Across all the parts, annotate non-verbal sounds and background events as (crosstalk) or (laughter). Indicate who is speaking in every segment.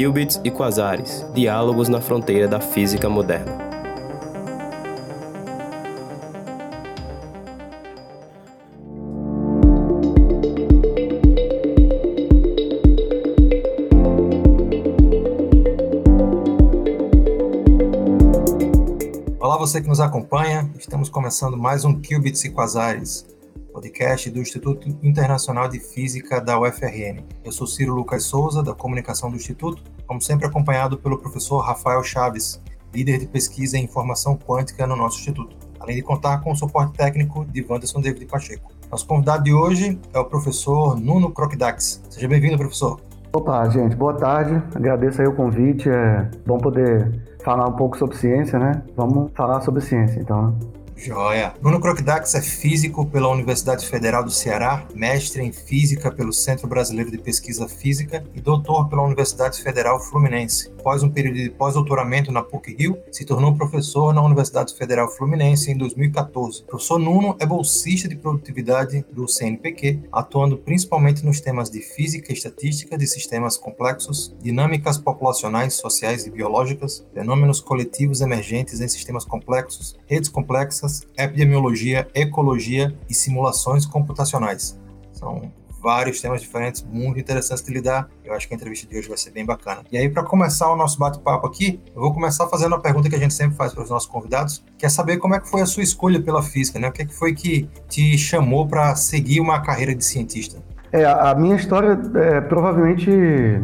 Speaker 1: Qubits e Quasares Diálogos na fronteira da física moderna.
Speaker 2: Olá, você que nos acompanha. Estamos começando mais um Qubits e Quasares, podcast do Instituto Internacional de Física da UFRN. Eu sou Ciro Lucas Souza, da comunicação do Instituto, como sempre acompanhado pelo professor Rafael Chaves, líder de pesquisa em informação quântica no nosso instituto, além de contar com o suporte técnico de Wanderson David Pacheco. Nosso convidado de hoje é o professor Nuno Crocdax. Seja bem-vindo, professor.
Speaker 3: Opa, gente, boa tarde. Agradeço aí o convite. É bom poder falar um pouco sobre ciência, né? Vamos falar sobre ciência, então. Né?
Speaker 2: Joia. Nuno Crocdax é físico pela Universidade Federal do Ceará, mestre em física pelo Centro Brasileiro de Pesquisa Física e doutor pela Universidade Federal Fluminense. Após um período de pós-doutoramento na PUC-Rio, se tornou professor na Universidade Federal Fluminense em 2014. O professor Nuno é bolsista de produtividade do CNPq, atuando principalmente nos temas de física e estatística de sistemas complexos, dinâmicas populacionais, sociais e biológicas, fenômenos coletivos emergentes em sistemas complexos, redes complexas, epidemiologia, ecologia e simulações computacionais. São vários temas diferentes, muito interessantes de lidar. Eu acho que a entrevista de hoje vai ser bem bacana. E aí, para começar o nosso bate-papo aqui, eu vou começar fazendo a pergunta que a gente sempre faz para os nossos convidados, que é saber como é que foi a sua escolha pela física, né? O que, é que foi que te chamou para seguir uma carreira de cientista?
Speaker 3: É, a minha história é provavelmente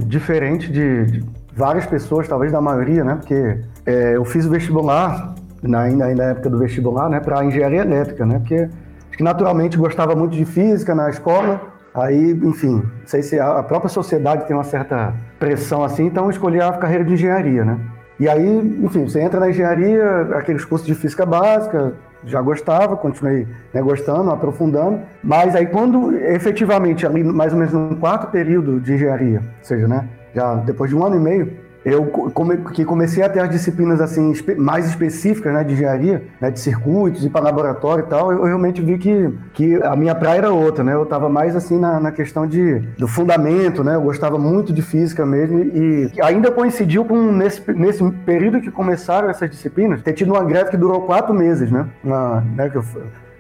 Speaker 3: diferente de, várias pessoas, talvez da maioria, né? Porque é, eu fiz o vestibular na, ainda na época do vestibular, né, para engenharia elétrica, né, porque que naturalmente gostava muito de física na escola, aí, enfim, não sei se a própria sociedade tem uma certa pressão assim, então escolhi a carreira de engenharia, né. E aí, enfim, você entra na engenharia, aqueles cursos de física básica, já gostava, continuei né, gostando, aprofundando, mas aí quando efetivamente, ali mais ou menos no quarto período de engenharia, ou seja, né, já depois de um ano e meio, eu come, que comecei a ter as disciplinas assim mais específicas né, de engenharia, né, de circuitos e para laboratório e tal, eu, realmente vi que, que a minha praia era outra, né? Eu estava mais assim na, na, questão de, do fundamento, né? Eu gostava muito de física mesmo e ainda coincidiu com nesse, nesse período que começaram essas disciplinas, ter tido uma greve que durou quatro meses, né? Na, né que eu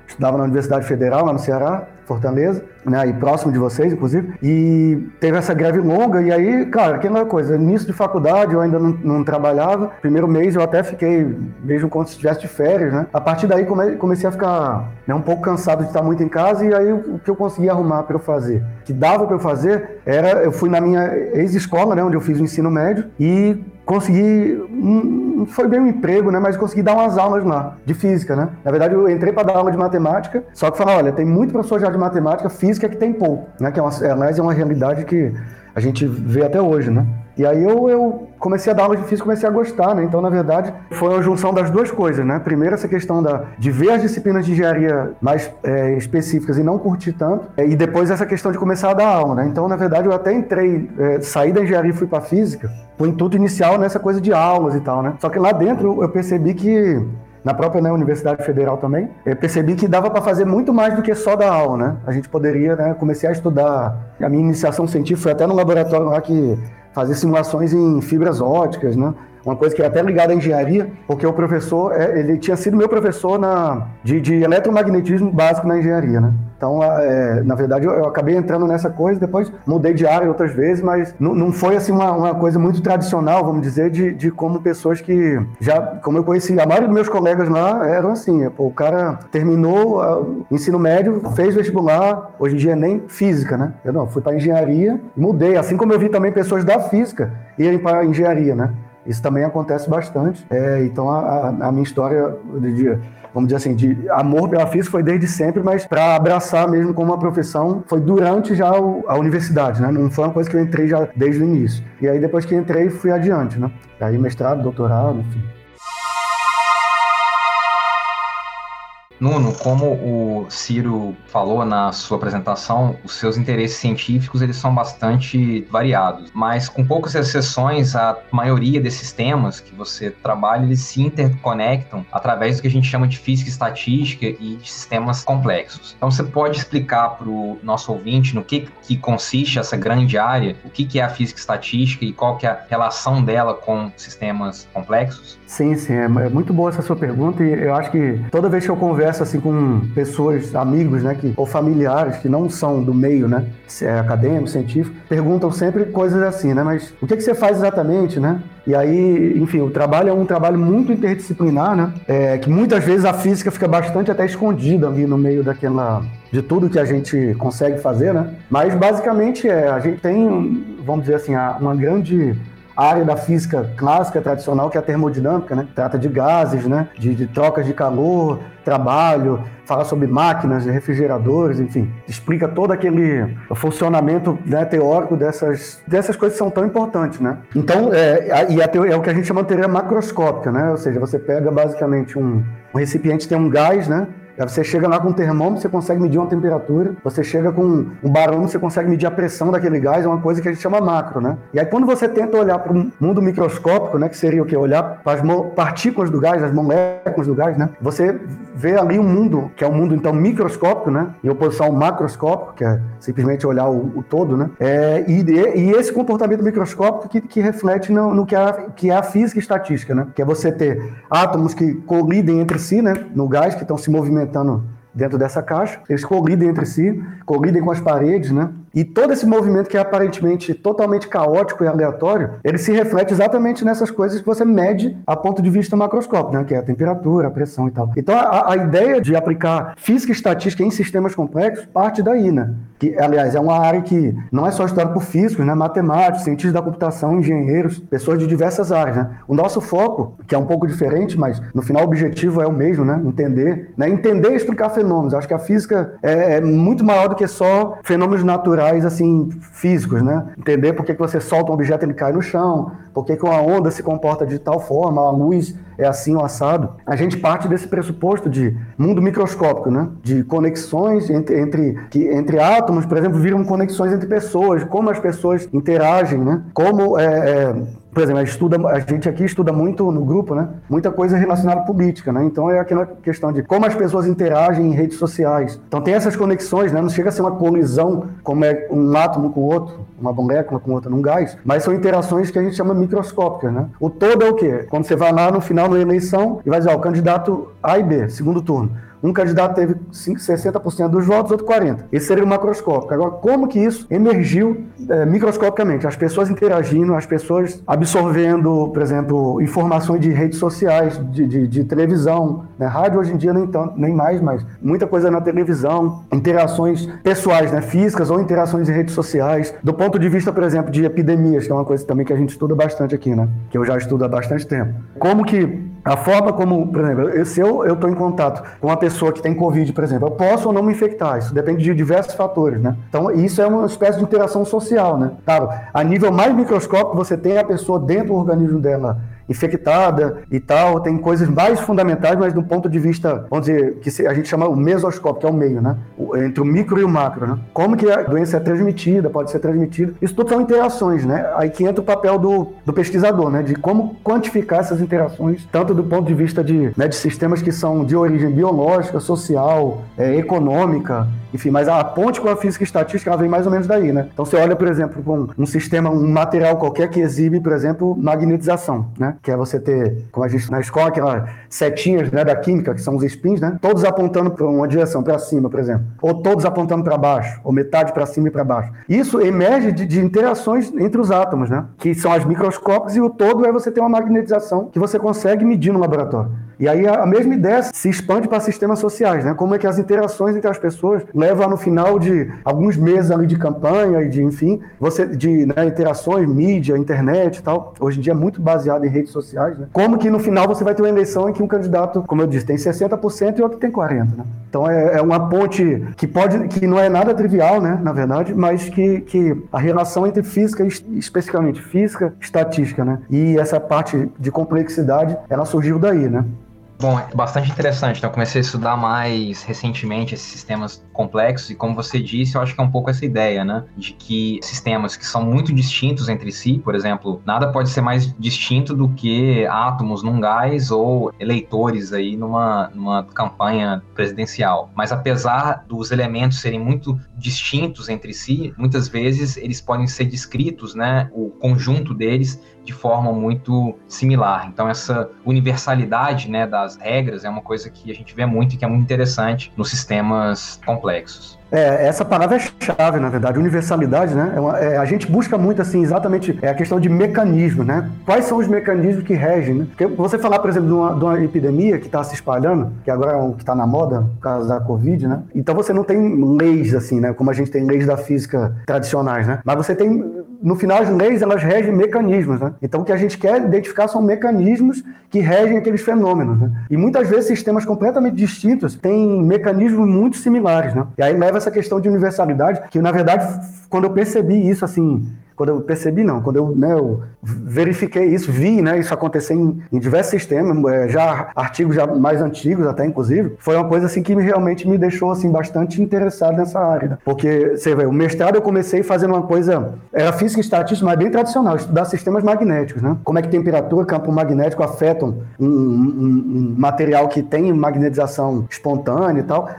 Speaker 3: estudava na Universidade Federal, lá no Ceará, Fortaleza, né, e próximo de vocês, inclusive, e teve essa greve longa, e aí, cara, aquela coisa, início de faculdade, eu ainda não, não trabalhava, primeiro mês eu até fiquei mesmo como se estivesse de férias, né, a partir daí come, comecei a ficar né, um pouco cansado de estar muito em casa, e aí o que eu consegui arrumar para eu fazer, que dava para eu fazer, era, eu fui na minha ex-escola, né, onde eu fiz o ensino médio, e consegui, não foi bem um emprego, né, mas consegui dar umas aulas lá, de física, né. Na verdade, eu entrei para dar aula de matemática, só que falar, olha, tem muito professor já de matemática, física que tem pouco, né, que é uma, aliás, é uma realidade que a gente vê até hoje, né. E aí eu, eu comecei a dar aula de física, comecei a gostar, né? Então, na verdade, foi uma junção das duas coisas, né? Primeiro, essa questão da, de ver as disciplinas de engenharia mais é, específicas e não curtir tanto, é, e depois essa questão de começar a dar aula, né? Então, na verdade, eu até entrei, é, saí da engenharia e fui para física, o intuito inicial nessa coisa de aulas e tal, né? Só que lá dentro eu percebi que na própria né, Universidade Federal também, percebi que dava para fazer muito mais do que só dar aula, né? A gente poderia, né? Comecei a estudar, a minha iniciação científica foi até no laboratório lá que fazer simulações em fibras óticas, né? Uma coisa que é até ligada à engenharia, porque o professor, é, ele tinha sido meu professor na, de, de eletromagnetismo básico na engenharia, né? Então, é, na verdade, eu, eu, acabei entrando nessa coisa, depois mudei de área outras vezes, mas não, foi assim uma, uma, coisa muito tradicional, vamos dizer, de, de como pessoas que já, como eu conheci, a maioria dos meus colegas lá eram assim, o cara terminou o ensino médio, fez vestibular, hoje em dia é nem física, né? Eu não, fui para engenharia, mudei, assim como eu vi também pessoas da física irem para engenharia, né? Isso também acontece bastante. É, então, a, a, minha história de, vamos dizer assim, de amor pela física foi desde sempre, mas para abraçar mesmo como uma profissão foi durante já a universidade, né? Não foi uma coisa que eu entrei já desde o início. E aí depois que entrei, fui adiante, né? Aí mestrado, doutorado, enfim.
Speaker 4: Nuno, como o Ciro falou na sua apresentação, os seus interesses científicos eles são bastante variados, mas com poucas exceções, a maioria desses temas que você trabalha, eles se interconectam através do que a gente chama de física estatística e de sistemas complexos. Então você pode explicar para o nosso ouvinte no que, que consiste essa grande área, o que, que é a física estatística e qual que é a relação dela com sistemas complexos?
Speaker 3: Sim, sim, é, é muito boa essa sua pergunta e eu acho que toda vez que eu converso converso assim com pessoas, amigos, né, que, ou familiares que não são do meio, né, é acadêmico, científico, perguntam sempre coisas assim, né, mas o que, que você faz exatamente, né? E aí, enfim, o trabalho é um trabalho muito interdisciplinar, né? É, que muitas vezes a física fica bastante até escondida ali no meio daquela de tudo que a gente consegue fazer, né? Mas basicamente é, a gente tem, vamos dizer assim, uma grande área da física clássica, tradicional, que é a termodinâmica, né? Trata de gases, né? De, de trocas de calor, trabalho, fala sobre máquinas, refrigeradores, enfim. Explica todo aquele funcionamento né, teórico dessas, dessas coisas que são tão importantes, né? Então, é, e a teoria, é o que a gente chama de teoria macroscópica, né? Ou seja, você pega basicamente um, um recipiente tem um gás, né? Você chega lá com um termômetro, você consegue medir uma temperatura. Você chega com um barômetro, você consegue medir a pressão daquele gás. É uma coisa que a gente chama macro, né? E aí quando você tenta olhar para o mundo microscópico, né, que seria o que olhar para as partículas do gás, as moléculas do gás, né? Você vê ali um mundo que é um mundo então microscópico, né? Em oposição ao macroscópico, que é simplesmente olhar o, o todo, né? É, e, e, esse comportamento microscópico que, que reflete no, no que, é, que é a física estatística, né? Que é você ter átomos que colidem entre si, né? No gás que estão se movimentando movimentando dentro dessa caixa, eles colidem entre si, colidem com as paredes, né? E todo esse movimento que é aparentemente totalmente caótico e aleatório, ele se reflete exatamente nessas coisas que você mede a ponto de vista macroscópico, né? que é a temperatura, a pressão e tal. Então a, a ideia de aplicar física e estatística em sistemas complexos parte daí, né? Que, aliás, é uma área que não é só estudada por físicos, né? matemáticos, cientistas da computação, engenheiros, pessoas de diversas áreas. Né? O nosso foco, que é um pouco diferente, mas no final o objetivo é o mesmo, né? entender, né? entender e explicar fenômenos. Acho que a física é, é muito maior do que só fenômenos naturais assim físicos, né? Entender por que, que você solta um objeto e ele cai no chão, por que, que uma onda se comporta de tal forma, a luz é assim ou assado. A gente parte desse pressuposto de mundo microscópico, né? De conexões entre, entre, que, entre átomos, por exemplo, viram conexões entre pessoas, como as pessoas interagem, né? Como é, é por exemplo, a, estuda, a gente aqui estuda muito no grupo, né? Muita coisa relacionada à política, né? Então é aquela questão de como as pessoas interagem em redes sociais. Então tem essas conexões, né? Não chega a ser uma colisão como é um átomo com o outro, uma molécula com outra num gás, mas são interações que a gente chama microscópicas, né? O todo é o quê? Quando você vai lá no final da eleição e vai dizer, ó, o candidato A e B, segundo turno. Um candidato teve 5, 60% dos votos, outro 40%. Esse seria o macroscópico. Agora, como que isso emergiu é, microscopicamente? As pessoas interagindo, as pessoas absorvendo, por exemplo, informações de redes sociais, de, de, de televisão, né? rádio hoje em dia nem, tanto, nem mais, mas muita coisa na televisão, interações pessoais, né? físicas ou interações em redes sociais. Do ponto de vista, por exemplo, de epidemias, que é uma coisa também que a gente estuda bastante aqui, né? que eu já estudo há bastante tempo. Como que a forma como, por exemplo, se eu estou em contato com uma pessoa que tem Covid, por exemplo, eu posso ou não me infectar. Isso depende de diversos fatores, né? Então, isso é uma espécie de interação social, né? Claro, a nível mais microscópico, você tem a pessoa dentro do organismo dela infectada e tal, tem coisas mais fundamentais, mas do ponto de vista, vamos dizer, que a gente chama o mesoscópio, que é o meio, né? Entre o micro e o macro, né? Como que a doença é transmitida, pode ser transmitida. Isso tudo são interações, né? Aí que entra o papel do, do pesquisador, né? De como quantificar essas interações, tanto do ponto de vista de, né, de sistemas que são de origem biológica, social, é, econômica, enfim, mas a ponte com a física estatística ela vem mais ou menos daí, né? Então você olha, por exemplo, com um, um sistema, um material qualquer que exibe, por exemplo, magnetização, né? Que é você ter, como a gente na escola, aquelas setinhas né, da química, que são os spins, né? Todos apontando para uma direção, para cima, por exemplo. Ou todos apontando para baixo, ou metade para cima e para baixo. Isso emerge de, de, interações entre os átomos, né? Que são as microscópicas e o todo é você ter uma magnetização que você consegue medir no laboratório. E aí a mesma ideia se expande para sistemas sociais, né? Como é que as interações entre as pessoas levam no final de alguns meses ali de campanha e de, enfim, você de né, interações, mídia, internet e tal. Hoje em dia é muito baseado em redes sociais, né? Como que no final você vai ter uma eleição em que um candidato, como eu disse, tem 60% e outro tem 40%, né? Então é, é, uma ponte que pode, que não é nada trivial, né? Na verdade, mas que, que a relação entre física, especificamente física, estatística, né? E essa parte de complexidade, ela surgiu daí, né?
Speaker 4: Bom, é bastante interessante. Então, eu comecei a estudar mais recentemente esses sistemas complexos e, como você disse, eu acho que é um pouco essa ideia, né? De que sistemas que são muito distintos entre si, por exemplo, nada pode ser mais distinto do que átomos num gás ou eleitores aí numa, numa campanha presidencial. Mas, apesar dos elementos serem muito distintos entre si, muitas vezes eles podem ser descritos, né? O conjunto deles de forma muito similar. Então, essa universalidade né, das regras é uma coisa que a gente vê muito e que é muito interessante nos sistemas complexos.
Speaker 3: É, essa palavra é chave, na verdade, universalidade, né? É uma, é, a gente busca muito, assim, exatamente é a questão de mecanismo, né? Quais são os mecanismos que regem, né? Porque você falar, por exemplo, de uma, de uma epidemia que está se espalhando, que agora é um que está na moda, por causa da Covid, né? Então você não tem leis, assim, né? Como a gente tem leis da física tradicionais, né? Mas você tem, no final, as leis, elas regem mecanismos, né? Então o que a gente quer identificar são mecanismos que regem aqueles fenômenos, né? E muitas vezes sistemas completamente distintos têm mecanismos muito similares, né? E aí leva essa questão de universalidade, que na verdade, quando eu percebi isso, assim, quando eu percebi, não, quando eu, né, eu verifiquei isso, vi né, isso acontecer em, em diversos sistemas, é, já artigos já mais antigos até, inclusive, foi uma coisa assim que me, realmente me deixou assim, bastante interessado nessa área. Né? Porque, você vê, o mestrado eu comecei fazendo uma coisa, era física e estatística, mas bem tradicional, estudar sistemas magnéticos, né? Como é que temperatura, campo magnético afetam um, um, um material que tem magnetização espontânea e tal.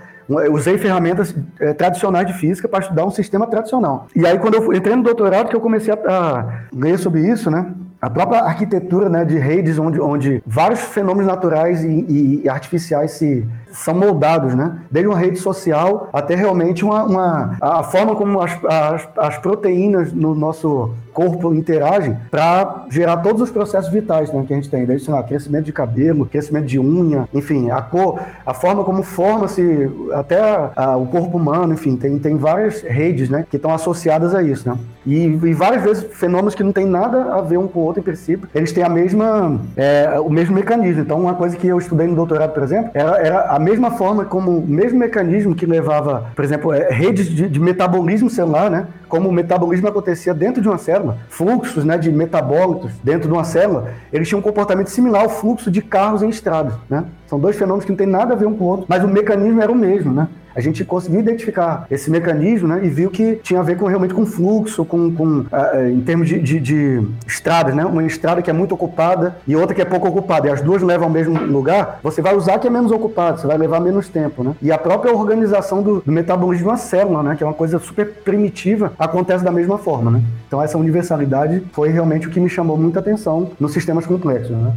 Speaker 3: Usei ferramentas é, tradicionais de física para estudar um sistema tradicional. E aí, quando eu entrei no doutorado, que eu comecei a, a ler sobre isso, né? A própria arquitetura né, de redes, onde, onde vários fenômenos naturais e, e artificiais se, são moldados, né? Desde uma rede social até realmente uma, uma a forma como as, as, as, proteínas no nosso corpo interagem para gerar todos os processos vitais né, que a gente tem, desde lá, crescimento de cabelo, crescimento de unha, enfim, a cor, a forma como forma-se até a, a, o corpo humano, enfim, tem, tem várias redes, né, que estão associadas a isso, né? E, e, várias vezes fenômenos que não tem nada a ver um com o outro em princípio, eles têm a mesma, é, o mesmo mecanismo. Então, uma coisa que eu estudei no doutorado, por exemplo, era, era a mesma forma como o mesmo mecanismo que levava, por exemplo, é, redes de, de, metabolismo celular, né? Como o metabolismo acontecia dentro de uma célula, fluxos né, de metabólitos dentro de uma célula, eles tinham um comportamento similar ao fluxo de carros em estradas, né? São dois fenômenos que não têm nada a ver um com o outro, mas o mecanismo era o mesmo, né? A gente conseguiu identificar esse mecanismo né, e viu que tinha a ver com, realmente com fluxo, com, com uh, em termos de, de, de, estradas, né? Uma estrada que é muito ocupada e outra que é pouco ocupada, e as duas levam ao mesmo lugar, você vai usar que é menos ocupado, você vai levar menos tempo, né? E a própria organização do, do metabolismo de uma célula, né? Que é uma coisa super primitiva, acontece da mesma forma, né? Então essa universalidade foi realmente o que me chamou muita atenção nos sistemas complexos, né?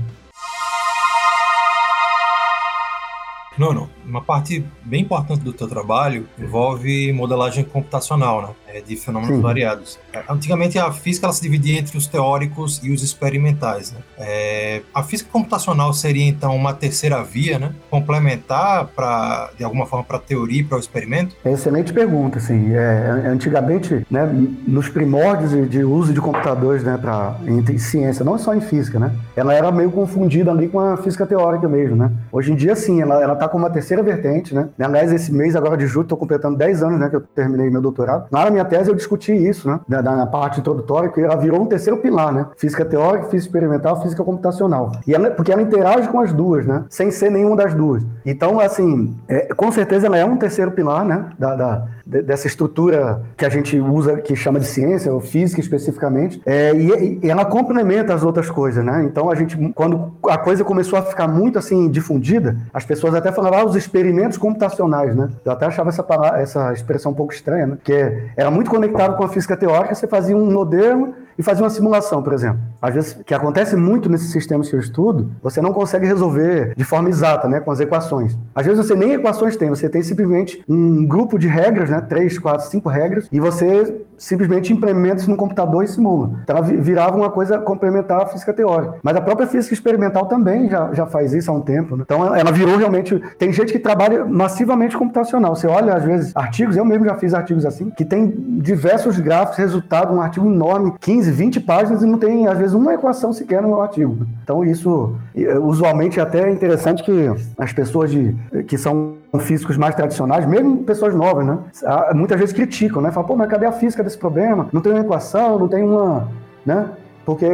Speaker 2: Nono, uma parte bem importante do teu trabalho envolve modelagem computacional, né? É, de fenômenos Sim. variados. É, antigamente a física ela se dividia entre os teóricos e os experimentais. Né? É, a física computacional seria então uma terceira via, né? complementar para de alguma forma para a teoria e para o experimento?
Speaker 3: Excelente pergunta, sim. É, antigamente, né, nos primórdios de, de uso de computadores, né, para em ciência, não só em física, né, ela era meio confundida ali com a física teórica mesmo, né. Hoje em dia, sim, ela ela está com uma terceira vertente, né. Aliás, esse mês agora de julho estou completando 10 anos, né, que eu terminei meu doutorado. Na minha tese eu discuti isso, né, na, na parte introdutória, que ela virou um terceiro pilar, né, física teórica, física experimental, física computacional. E ela, porque ela interage com as duas, né, sem ser nenhuma das duas. Então, assim, é, com certeza ela é um terceiro pilar, né, da, da dessa estrutura que a gente usa, que chama de ciência, ou física especificamente, é, e, e, ela complementa as outras coisas, né? Então a gente, quando a coisa começou a ficar muito assim difundida, as pessoas até falavam ah, os experimentos computacionais, né? Eu até achava essa, essa expressão um pouco estranha, né? Porque era muito conectado com a física teórica, você fazia um modelo e fazer uma simulação, por exemplo. Às vezes, que acontece muito nesses sistemas que eu estudo, você não consegue resolver de forma exata, né, com as equações. Às vezes você nem equações tem, você tem simplesmente um grupo de regras, né, três, quatro, cinco regras, e você simplesmente implementa isso no computador e simula. Então ela virava uma coisa complementar à física teórica. Mas a própria física experimental também já, já faz isso há um tempo. Né? Então ela virou realmente. Tem gente que trabalha massivamente computacional. Você olha, às vezes, artigos, eu mesmo já fiz artigos assim, que tem diversos gráficos, resultado, um artigo enorme, 15, 20 páginas e não tem, às vezes, uma equação sequer no artigo. Então isso, usualmente, é até interessante que as pessoas de, que são físicos mais tradicionais, mesmo pessoas novas, né? Muitas vezes criticam, né? Falam, pô, mas cadê a física desse problema? Não tem uma equação, não tem uma. Né? Porque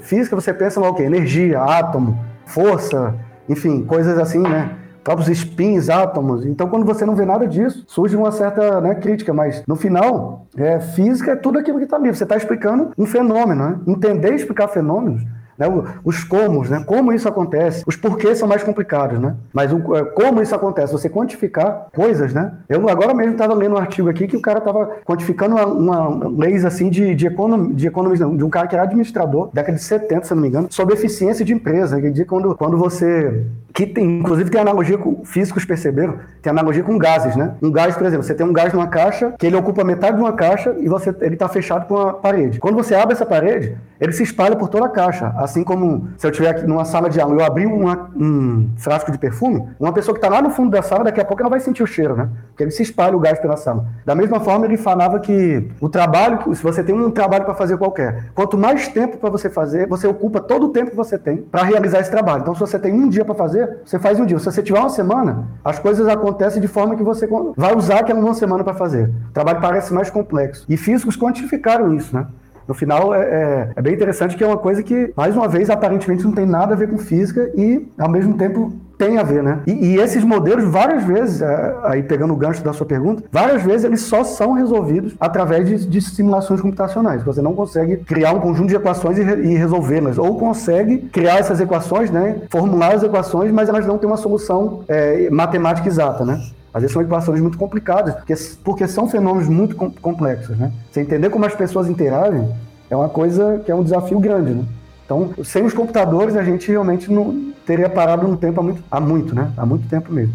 Speaker 3: física você pensa lá o quê? Energia, átomo, força, enfim, coisas assim, né? Próprios spins, átomos. Então, quando você não vê nada disso, surge uma certa né, crítica, mas no final, é, física é tudo aquilo que está ali. Você está explicando um fenômeno, né? Entender e explicar fenômenos né, os comos, né, como isso acontece, os porquês são mais complicados, né? Mas o, é, como isso acontece, você quantificar coisas, né? Eu agora mesmo estava lendo um artigo aqui que o cara estava quantificando uma, uma leis assim de, de, econom, de economia, de um cara que era administrador, década de 70, se não me engano, sobre eficiência de empresa. Ele diz quando, quando você que tem, inclusive tem analogia com físicos perceberam, tem analogia com gases, né? Um gás, por exemplo, você tem um gás numa caixa que ele ocupa metade de uma caixa e você ele está fechado com a parede. Quando você abre essa parede, ele se espalha por toda a caixa, assim como se eu estiver aqui numa sala de aula, eu abrir uma, um frasco de perfume, uma pessoa que está lá no fundo da sala, daqui a pouco ela vai sentir o cheiro, né? Porque ele se espalha o gás pela sala. Da mesma forma, ele falava que o trabalho, se você tem um trabalho para fazer qualquer, quanto mais tempo para você fazer, você ocupa todo o tempo que você tem para realizar esse trabalho. Então, se você tem um dia para fazer, você faz um dia. Se você tiver uma semana, as coisas acontecem de forma que você vai usar aquela uma semana para fazer. O trabalho parece mais complexo. E físicos quantificaram isso, né? No final, é, é, é, bem interessante que é uma coisa que, mais uma vez, aparentemente não tem nada a ver com física e, ao mesmo tempo, tem a ver, né? E, e, esses modelos, várias vezes, é, aí pegando o gancho da sua pergunta, várias vezes eles só são resolvidos através de, de simulações computacionais. Você não consegue criar um conjunto de equações e, e resolvê-las. Ou consegue criar essas equações, né? Formular as equações, mas elas não têm uma solução é, matemática exata, né? Às vezes são equações muito complicadas, porque, porque são fenômenos muito complexos, né? Você entender como as pessoas interagem é uma coisa que é um desafio grande, né? Então, sem os computadores, a gente realmente não teria parado no tempo há muito, há muito, né? Há muito tempo mesmo.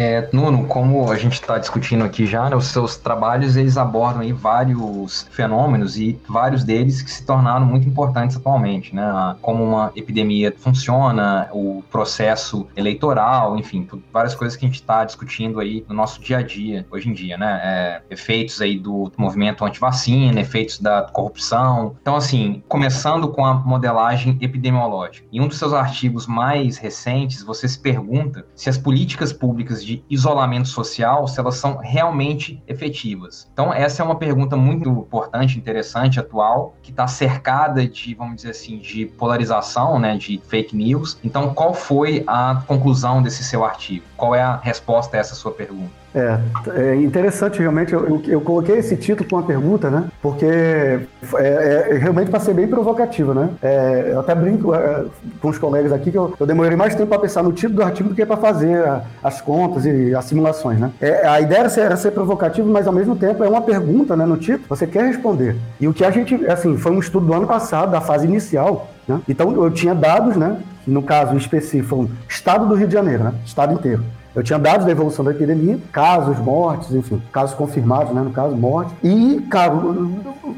Speaker 4: É, Nuno, como a gente está discutindo aqui já, né, os seus trabalhos eles abordam aí vários fenômenos e vários deles que se tornaram muito importantes atualmente, né? Como uma epidemia funciona, o processo eleitoral, enfim, várias coisas que a gente está discutindo aí no nosso dia a dia hoje em dia, né? É, efeitos aí do movimento anti-vacina, efeitos da corrupção. Então, assim, começando com a modelagem epidemiológica. Em um dos seus artigos mais recentes, você se pergunta se as políticas públicas de isolamento social, se elas são realmente efetivas. Então, essa é uma pergunta muito importante, interessante, atual, que está cercada de, vamos dizer assim, de polarização, né, de fake news. Então, qual foi a conclusão desse seu artigo? Qual é a resposta a essa sua pergunta?
Speaker 3: É, é interessante realmente. Eu, eu, coloquei esse título com uma pergunta, né? Porque é, é, é realmente para ser bem provocativo, né? É, eu até brinco é, com os colegas aqui que eu, eu demorei mais tempo para pensar no título do artigo do que para fazer a, as contas e as simulações, né? É, a ideia era ser, era ser, provocativo, mas ao mesmo tempo é uma pergunta, né? No título, você quer responder. E o que a gente, assim, foi um estudo do ano passado, da fase inicial, né? Então eu tinha dados, né? No caso específico, estado do Rio de Janeiro, né? Estado inteiro. Eu tinha dados da evolução da epidemia, casos, mortes, enfim, casos confirmados, né, no caso, mortes. E, cara,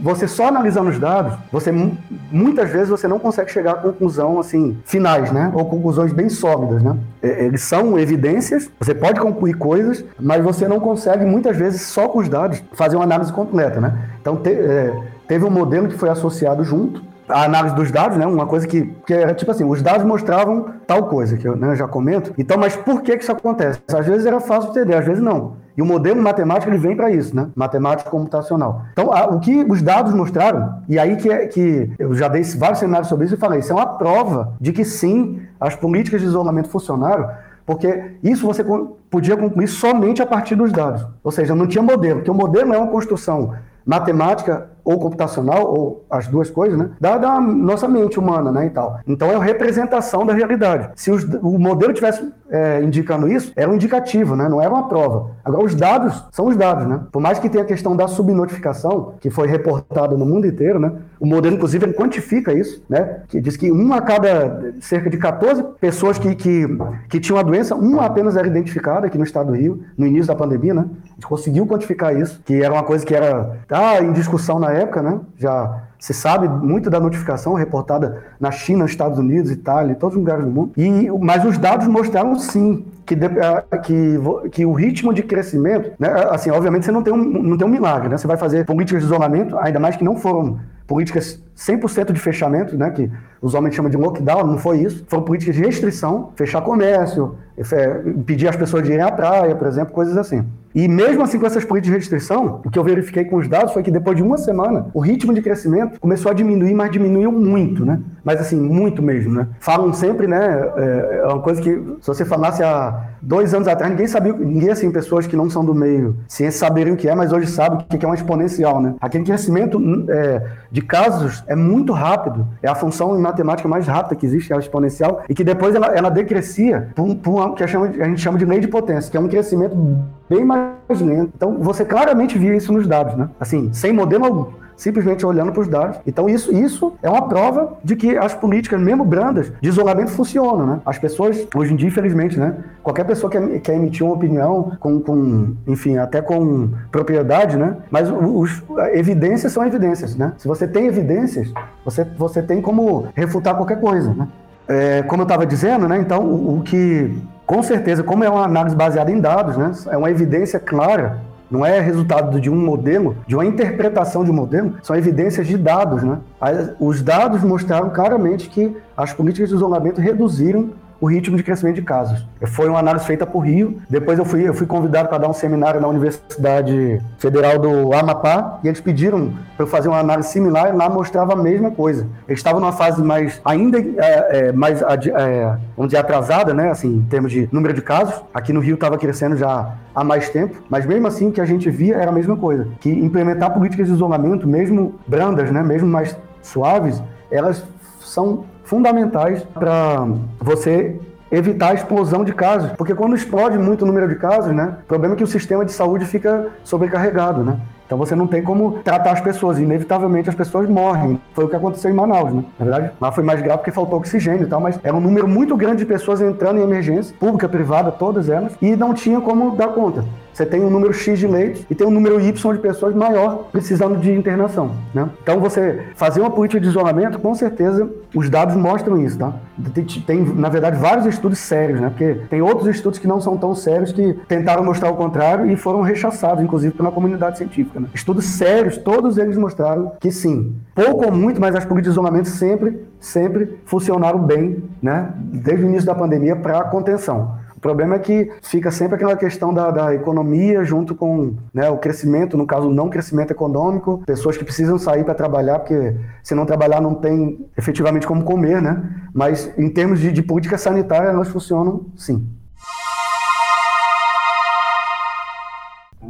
Speaker 3: você só analisando os dados, você muitas vezes você não consegue chegar a conclusão assim finais, né, ou conclusões bem sólidas, né. Eles são evidências, você pode concluir coisas, mas você não consegue muitas vezes só com os dados fazer uma análise completa, né. Então te, é, teve um modelo que foi associado junto a análise dos dados, né? Uma coisa que, que era tipo assim, os dados mostravam tal coisa, que eu né, já comento. Então, mas por que, que isso acontece? Às vezes era fácil de entender, às vezes não. E o modelo matemático ele vem para isso, né? Matemática computacional. Então, a, o que os dados mostraram, e aí que, é, que eu já dei vários seminários sobre isso e falei, isso é uma prova de que sim, as políticas de isolamento funcionaram, porque isso você podia concluir somente a partir dos dados. Ou seja, não tinha modelo, porque o modelo é uma construção matemática ou computacional, ou as duas coisas, né? Da, nossa mente humana, né? E tal. Então é a representação da realidade. Se os, o modelo tivesse é, indicando isso, era um indicativo, né? Não era uma prova. Agora, os dados são os dados, né? Por mais que tenha a questão da subnotificação, que foi reportada no mundo inteiro, né? O modelo, inclusive, ele quantifica isso, né? Que diz que uma a cada cerca de 14 pessoas que, que, que tinham a doença, uma apenas era identificada aqui no estado do Rio, no início da pandemia, né? A gente conseguiu quantificar isso, que era uma coisa que era tá, em discussão na época, né? Já se sabe muito da notificação reportada na China, Estados Unidos, Itália, em todos os lugares do mundo. E, mas os dados mostraram sim que, que, que o ritmo de crescimento, né, assim, obviamente você não tem, um, não tem um milagre, né? Você vai fazer políticas de isolamento, ainda mais que não foram políticas 100% de fechamento, né, que os homens chamam de lockdown, não foi isso. Foram políticas de restrição, fechar comércio, impedir as pessoas de irem à praia, por exemplo, coisas assim. E mesmo assim, com essas políticas de restrição, o que eu verifiquei com os dados foi que depois de uma semana, o ritmo de crescimento começou a diminuir, mas diminuiu muito, né? Mas assim, muito mesmo, né? Falam sempre, né? É, é uma coisa que, se você falasse há dois anos atrás, ninguém sabia, ninguém, assim, pessoas que não são do meio ciência saberiam o que é, mas hoje sabem o que é uma exponencial, né? Aquele crescimento é, de casos é muito rápido, é a função em matemática mais rápida que existe, é a exponencial, e que depois ela, ela decrescia por, por uma, que a, chama, a gente chama de lei de potência, que é um crescimento bem mais lento. Então, você claramente via isso nos dados, né? Assim, sem modelo algum simplesmente olhando para os dados. Então, isso, isso é uma prova de que as políticas, mesmo brandas, de isolamento funcionam, né? As pessoas, hoje em dia, infelizmente, né? Qualquer pessoa quer, quer emitir uma opinião com, com, enfim, até com propriedade, né? Mas os, evidências são evidências, né? Se você tem evidências, você, você tem como refutar qualquer coisa, né? É, como eu estava dizendo, né? Então, o, o que, com certeza, como é uma análise baseada em dados, né? É uma evidência clara não é resultado de um modelo, de uma interpretação de um modelo, são evidências de dados, né? Os dados mostraram claramente que as políticas de isolamento reduziram o ritmo de crescimento de casos. Foi uma análise feita por Rio. Depois eu fui, eu fui convidado para dar um seminário na Universidade Federal do Amapá e eles pediram para eu fazer uma análise similar e lá mostrava a mesma coisa. Eles estavam numa fase mais ainda é, é, mais é, vamos dizer atrasada, né? Assim, em termos de número de casos. Aqui no Rio estava crescendo já há mais tempo, mas mesmo assim o que a gente via era a mesma coisa, que implementar políticas de isolamento, mesmo brandas, né? Mesmo mais suaves, elas são fundamentais para você evitar a explosão de casos, porque quando explode muito o número de casos, né, o problema é que o sistema de saúde fica sobrecarregado, né? Então você não tem como tratar as pessoas, inevitavelmente as pessoas morrem. Foi o que aconteceu em Manaus, né? Na verdade, lá foi mais grave porque faltou oxigênio e tal, mas era um número muito grande de pessoas entrando em emergência, pública, privada, todas elas, e não tinha como dar conta. Você tem um número X de leitos e tem um número Y de pessoas maior precisando de internação. Né? Então, você fazer uma política de isolamento, com certeza, os dados mostram isso. Tá? Tem, tem, na verdade, vários estudos sérios, né? porque tem outros estudos que não são tão sérios que tentaram mostrar o contrário e foram rechaçados, inclusive, pela comunidade científica. Né? Estudos sérios, todos eles mostraram que sim, pouco ou muito, mas as políticas de isolamento sempre, sempre funcionaram bem, né? desde o início da pandemia, para contenção. O problema é que fica sempre aquela questão da, da economia junto com né, o crescimento, no caso, não crescimento econômico, pessoas que precisam sair para trabalhar, porque se não trabalhar não tem efetivamente como comer, né? Mas em termos de, de política sanitária, elas funcionam sim.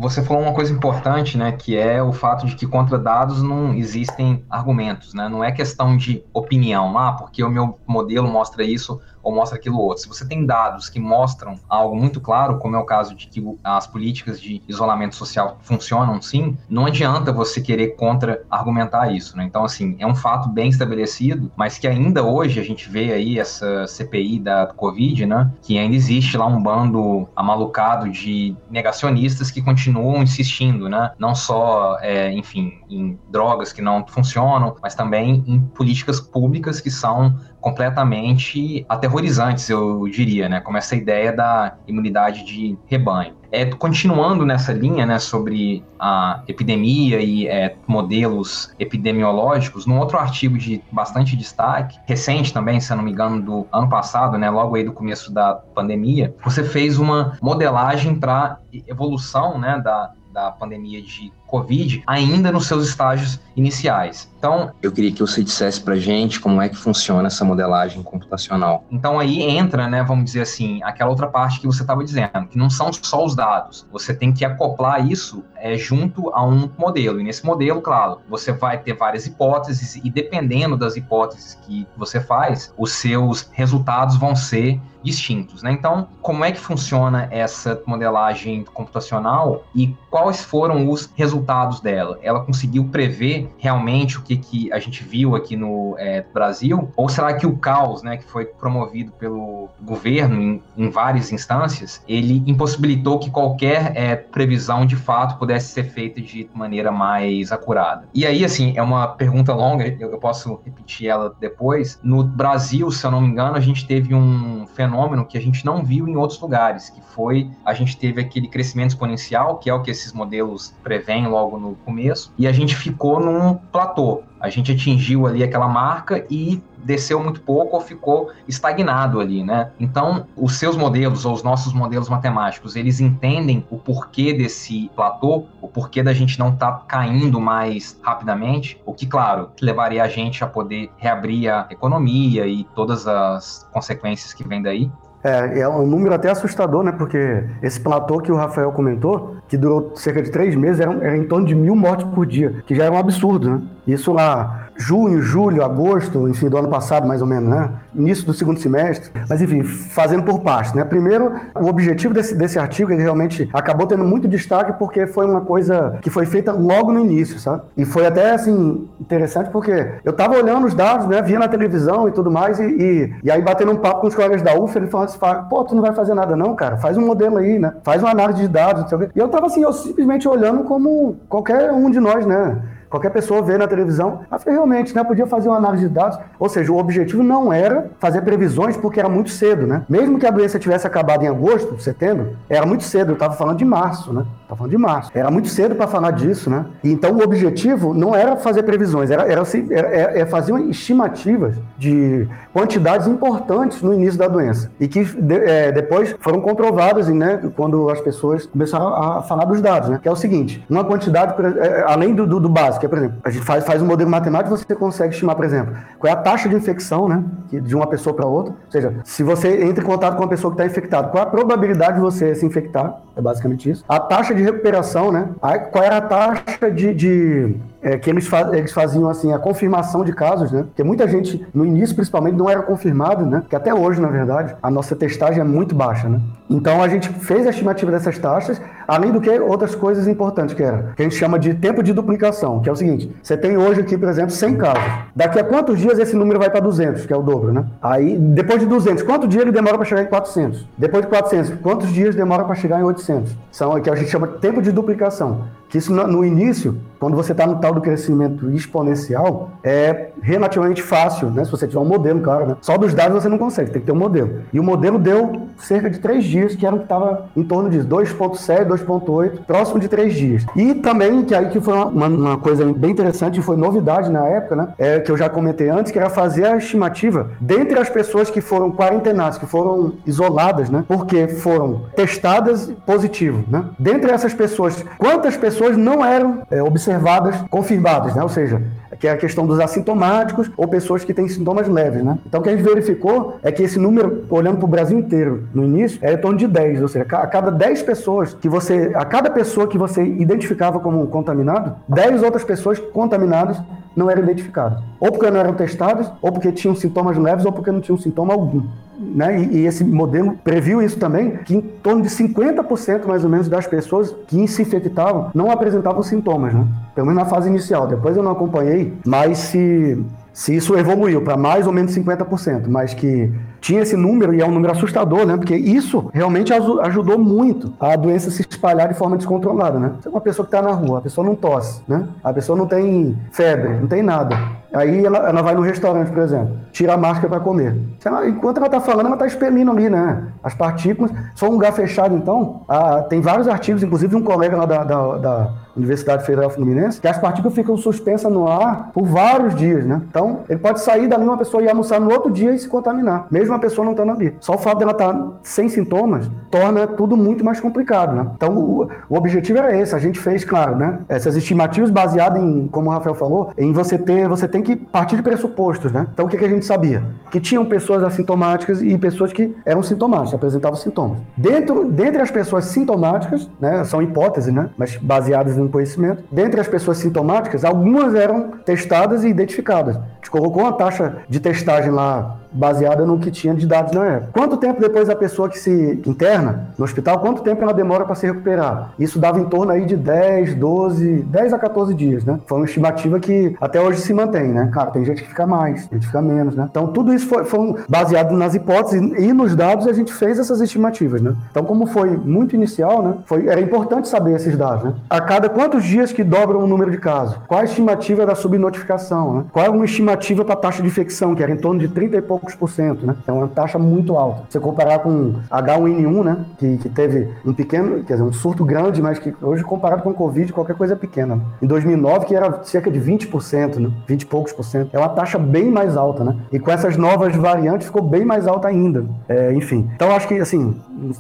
Speaker 4: Você falou uma coisa importante, né, que é o fato de que contra dados não existem argumentos, né? Não é questão de opinião, ah, porque o meu modelo mostra isso ou mostra aquilo outro. Se você tem dados que mostram algo muito claro, como é o caso de que as políticas de isolamento social funcionam sim, não adianta você querer contra-argumentar isso, né? Então, assim, é um fato bem estabelecido, mas que ainda hoje a gente vê aí essa CPI da Covid, né? Que ainda existe lá um bando amalucado de negacionistas que continuam insistindo, né? Não só, é, enfim, em drogas que não funcionam, mas também em políticas públicas que são completamente aterrorizantes, eu diria, né? Como essa ideia da imunidade de rebanho. É, continuando nessa linha, né, sobre a epidemia e é, modelos epidemiológicos, num outro artigo de bastante destaque, recente também, se eu não me engano, do ano passado, né, logo aí do começo da pandemia, você fez uma modelagem para evolução, né, da, da pandemia de Covid ainda nos seus estágios iniciais. Então, eu queria que você dissesse para gente como é que funciona essa modelagem computacional. Então aí entra, né, vamos dizer assim, aquela outra parte que você estava dizendo, que não são só os dados. Você tem que acoplar isso é, junto a um modelo. E nesse modelo, claro, você vai ter várias hipóteses e dependendo das hipóteses que você faz, os seus resultados vão ser distintos, né? Então, como é que funciona essa modelagem computacional e quais foram os resultados dela? Ela conseguiu prever realmente o que, que a gente viu aqui no é, Brasil? Ou será que o caos, né, que foi promovido pelo governo em, em várias instâncias, ele impossibilitou que qualquer é, previsão de fato pudesse ser feita de maneira mais acurada? E aí, assim, é uma pergunta longa, eu posso repetir ela depois. No Brasil, se eu não me engano, a gente teve um fenômeno que a gente não viu em outros lugares, que foi a gente teve aquele crescimento exponencial, que é o que esses modelos prevêem logo no começo, e a gente ficou num platô. A gente atingiu ali aquela marca e desceu muito pouco ou ficou estagnado ali, né? Então, os seus modelos ou os nossos modelos matemáticos, eles entendem o porquê desse platô, o porquê da gente não estar tá caindo mais rapidamente, o que, claro, levaria a gente a poder reabrir a economia e todas as consequências que vêm daí.
Speaker 3: É, é um número até assustador, né? Porque esse platô que o Rafael comentou, que durou cerca de três meses, era, era em torno de mil mortes por dia, que já é um absurdo, né? Isso lá junho, julho, agosto, enfim, do ano passado, mais ou menos, né? Início do segundo semestre. Mas, enfim, fazendo por parte, né? Primeiro, o objetivo desse, desse artigo, ele realmente acabou tendo muito destaque porque foi uma coisa que foi feita logo no início, sabe? E foi até, assim, interessante porque eu tava olhando os dados, né? Via na televisão e tudo mais e, e, e aí batendo um papo com os colegas da UF, ele falou assim, pô, tu não vai fazer nada não, cara? Faz um modelo aí, né? Faz uma análise de dados, não sei o quê. E eu tava assim, eu simplesmente olhando como qualquer um de nós, né? Qualquer pessoa vê na televisão, mas realmente, né, podia fazer uma análise de dados. Ou seja, o objetivo não era fazer previsões porque era muito cedo, né? Mesmo que a doença tivesse acabado em agosto, setembro, era muito cedo. Eu estava falando de março, né? Estava falando de março. Era muito cedo para falar disso, né? Então o objetivo não era fazer previsões, era, era, era, era é fazer estimativas de quantidades importantes no início da doença e que de, é, depois foram comprovadas, né? Quando as pessoas começaram a falar dos dados, né? Que é o seguinte: uma quantidade, é, além do, do, do básico por exemplo, a gente faz, faz um modelo matemático você consegue estimar, por exemplo, qual é a taxa de infecção, né, de uma pessoa para outra. Ou seja, se você entra em contato com uma pessoa que está infectada, qual é a probabilidade de você se infectar? É basicamente isso. A taxa de recuperação, né? Qual era a taxa de, de é, que eles, eles faziam assim a confirmação de casos, né? Porque muita gente no início principalmente não era confirmado, né? Que até hoje, na verdade, a nossa testagem é muito baixa, né? Então a gente fez a estimativa dessas taxas, além do que outras coisas importantes que era, que a gente chama de tempo de duplicação, que é o seguinte: você tem hoje aqui, por exemplo, 100 casos. Daqui a quantos dias esse número vai para 200, que é o dobro, né? Aí depois de 200, quanto dia ele demora para chegar em 400? Depois de 400, quantos dias demora para chegar em 800? São o que a gente chama de tempo de duplicação. Que isso no início, quando você está no tal do crescimento exponencial, é relativamente fácil, né? Se você tiver um modelo, claro, né? Só dos dados você não consegue, tem que ter um modelo. E o modelo deu cerca de três dias, que era o que estava em torno disso, 2.7, 2.8, próximo de três dias. E também, que aí que foi uma, uma coisa bem interessante, foi novidade na época, né? É, que eu já comentei antes, que era fazer a estimativa dentre as pessoas que foram quarentenadas, que foram isoladas, né? Porque foram testadas positivo, né? Dentre essas pessoas, quantas pessoas pessoas não eram é, observadas, confirmadas, né? Ou seja, que é a questão dos assintomáticos ou pessoas que têm sintomas leves, né? Então, o que a gente verificou é que esse número, olhando para o Brasil inteiro, no início, era em torno de 10, ou seja, a cada 10 pessoas que você, a cada pessoa que você identificava como contaminado, 10 outras pessoas contaminadas não eram identificadas. Ou porque não eram testadas, ou porque tinham sintomas leves, ou porque não tinham sintoma algum né? E, e, esse modelo previu isso também, que em torno de 50% mais ou menos das pessoas que se infectavam não apresentavam sintomas, né? Pelo menos na fase inicial. Depois eu não acompanhei, mas se, se isso evoluiu para mais ou menos 50%, mas que tinha esse número, e é um número assustador, né? Porque isso realmente ajudou muito a doença se espalhar de forma descontrolada, né? É uma pessoa que está na rua, a pessoa não tosse, né? A pessoa não tem febre, não tem nada. Aí ela, ela vai no restaurante, por exemplo, tira a máscara para comer. Ela, enquanto ela está falando, ela está expelindo ali, né? As partículas. For um lugar fechado, então, ah, tem vários artigos, inclusive um colega lá da, da, da Universidade Federal Fluminense, que as partículas ficam suspensas no ar por vários dias, né? Então, ele pode sair dali uma pessoa e almoçar no outro dia e se contaminar, mesmo a pessoa não estando ali. Só o fato dela estar tá sem sintomas torna tudo muito mais complicado, né? Então, o, o objetivo era esse. A gente fez, claro, né? Essas estimativas baseadas em, como o Rafael falou, em você ter, você tem que partir de pressupostos, né? Então, o que, que a gente sabia? Que tinham pessoas assintomáticas e pessoas que eram sintomáticas, apresentavam sintomas. Dentro, dentre as pessoas sintomáticas, né? São hipóteses, né? Mas baseadas no conhecimento. Dentre as pessoas sintomáticas, algumas eram testadas e identificadas. Gente colocou uma taxa de testagem lá baseada no que tinha de dados na época. Quanto tempo depois a pessoa que se interna no hospital, quanto tempo ela demora para se recuperar? Isso dava em torno aí de 10, 12, 10 a 14 dias, né? Foi uma estimativa que até hoje se mantém, né? Cara, tem gente que fica mais, gente que fica menos, né? Então tudo isso foi, foi baseado nas hipóteses e nos dados a gente fez essas estimativas, né? Então como foi muito inicial, né? Foi, era importante saber esses dados, né? A cada quantos dias que dobram o número de casos? Qual a estimativa da subnotificação, né? Qual é uma estimativa estimativa para a taxa de infecção, que era em torno de 30 e poucos por cento, né? É uma taxa muito alta. Se comparar com H1N1, né? Que, que teve um pequeno, quer dizer, um surto grande, mas que hoje, comparado com o Covid, qualquer coisa é pequena. Né? Em 2009, que era cerca de 20%, né? 20 e poucos por cento. É uma taxa bem mais alta, né? E com essas novas variantes ficou bem mais alta ainda. É, enfim. Então, acho que, assim,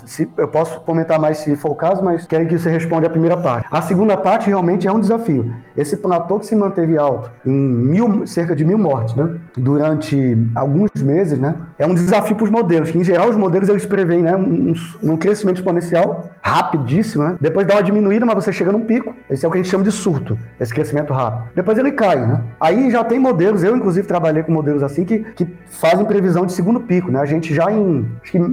Speaker 3: se, eu posso comentar mais se for o caso, mas quero que você responda a primeira parte. A segunda parte realmente é um desafio. Esse platô que se manteve alto em mil, cerca de mil mortes, né? Durante alguns meses, né? É um desafio para os modelos, em geral os modelos eles preveem, né? Um, um crescimento exponencial rapidíssimo, né? Depois dá uma diminuída, mas você chega num pico. Esse é o que a gente chama de surto, esse crescimento rápido. Depois ele cai, né? Aí já tem modelos, eu inclusive trabalhei com modelos assim que, que fazem previsão de segundo pico, né? A gente já em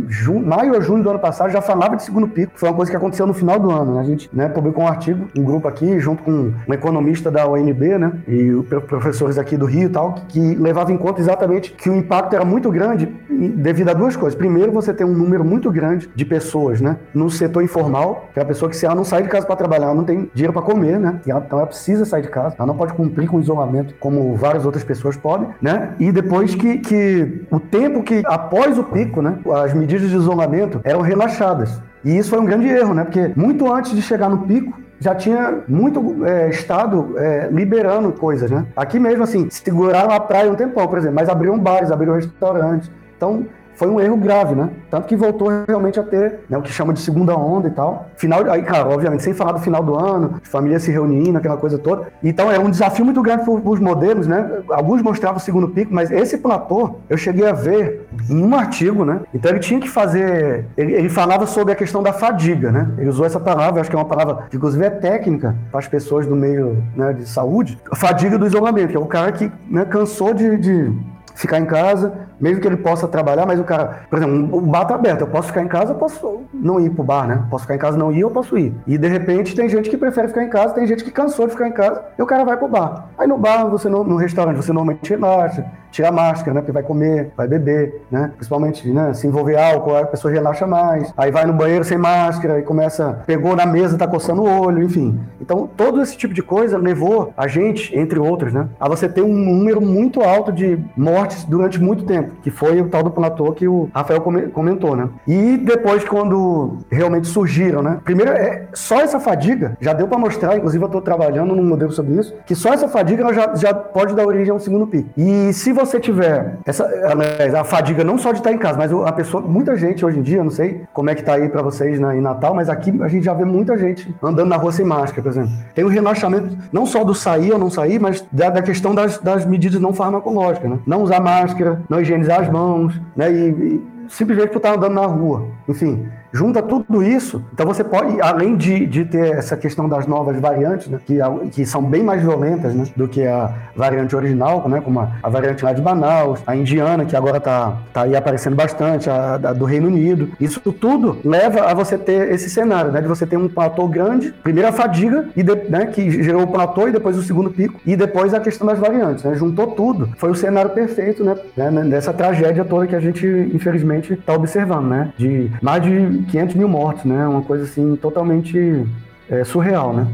Speaker 3: junho, maio ou junho do ano passado já falava de segundo pico. Foi uma coisa que aconteceu no final do ano, né? A gente né, publicou um artigo, um grupo aqui, junto com um economista da UNB, né? E professores aqui do Rio e tal, que, levava em conta exatamente que o impacto era muito grande devido a duas coisas. Primeiro, você tem um número muito grande de pessoas, né? No setor informal, que é a pessoa que se ela não sai de casa para trabalhar, ela não tem dinheiro para comer, né? Então ela precisa sair de casa, ela não pode cumprir com o isolamento como várias outras pessoas podem, né? E depois que, que o tempo que após o pico, né? As medidas de isolamento eram relaxadas. E isso foi um grande erro, né? Porque muito antes de chegar no pico, já tinha muito é, estado é, liberando coisas, né? Aqui mesmo, assim, seguraram a praia um tempão, por exemplo, mas abriram bares, abriram restaurantes. Então, foi um erro grave, né? Tanto que voltou realmente a ter né, o que chama de segunda onda e tal. Final, aí, cara, obviamente, sem falar do final do ano, família se reunindo, aquela coisa toda. Então é um desafio muito grande para os modelos, né? Alguns mostravam o segundo pico, mas esse platô eu cheguei a ver em um artigo, né? Então ele tinha que fazer. Ele, ele falava sobre a questão da fadiga, né? Ele usou essa palavra, acho que é uma palavra que inclusive é técnica para as pessoas do meio né, de saúde. A fadiga do isolamento, que é o cara que né, cansou de, de ficar em casa, mesmo que ele possa trabalhar, mas o cara, por exemplo, o bar tá aberto, eu posso ficar em casa, eu posso não ir pro bar, né? Posso ficar em casa não ir, eu posso ir. E de repente tem gente que prefere ficar em casa, tem gente que cansou de ficar em casa, e o cara vai pro bar. Aí no bar, você no, no restaurante, você normalmente relaxa, tira a máscara, né? Porque vai comer, vai beber, né? Principalmente, né? Se envolver álcool, a pessoa relaxa mais. Aí vai no banheiro sem máscara e começa, pegou na mesa, tá coçando o olho, enfim. Então, todo esse tipo de coisa levou a gente, entre outros, né? A você ter um número muito alto de mortes mortes durante muito tempo, que foi o tal do platô que o Rafael comentou, né? E depois, quando realmente surgiram, né? Primeiro, é, só essa fadiga já deu para mostrar, inclusive eu estou trabalhando num modelo sobre isso, que só essa fadiga já, já pode dar origem a um segundo pico. E se você tiver essa, a fadiga não só de estar em casa, mas a pessoa, muita gente hoje em dia, não sei como é que tá aí para vocês né, em Natal, mas aqui a gente já vê muita gente andando na rua sem máscara, por exemplo. Tem o um relaxamento não só do sair ou não sair, mas da, da questão das, das medidas não farmacológicas, né? Não usar máscara, não higienizar as mãos, né? E, e simplesmente por estar andando na rua. Enfim, Junta tudo isso, então você pode, além de, de ter essa questão das novas variantes, né, que, que são bem mais violentas né, do que a variante original, né, como a, a variante lá de Manaus, a indiana, que agora está tá aí aparecendo bastante, a, a, do Reino Unido. Isso tudo leva a você ter esse cenário, né, de você ter um platô grande, primeiro a fadiga, e de, né, que gerou o platô e depois o segundo pico, e depois a questão das variantes. Né, juntou tudo. Foi o cenário perfeito né, né, dessa tragédia toda que a gente, infelizmente, está observando, né, de mais de 500 mil mortos, né? Uma coisa assim totalmente é, surreal, né?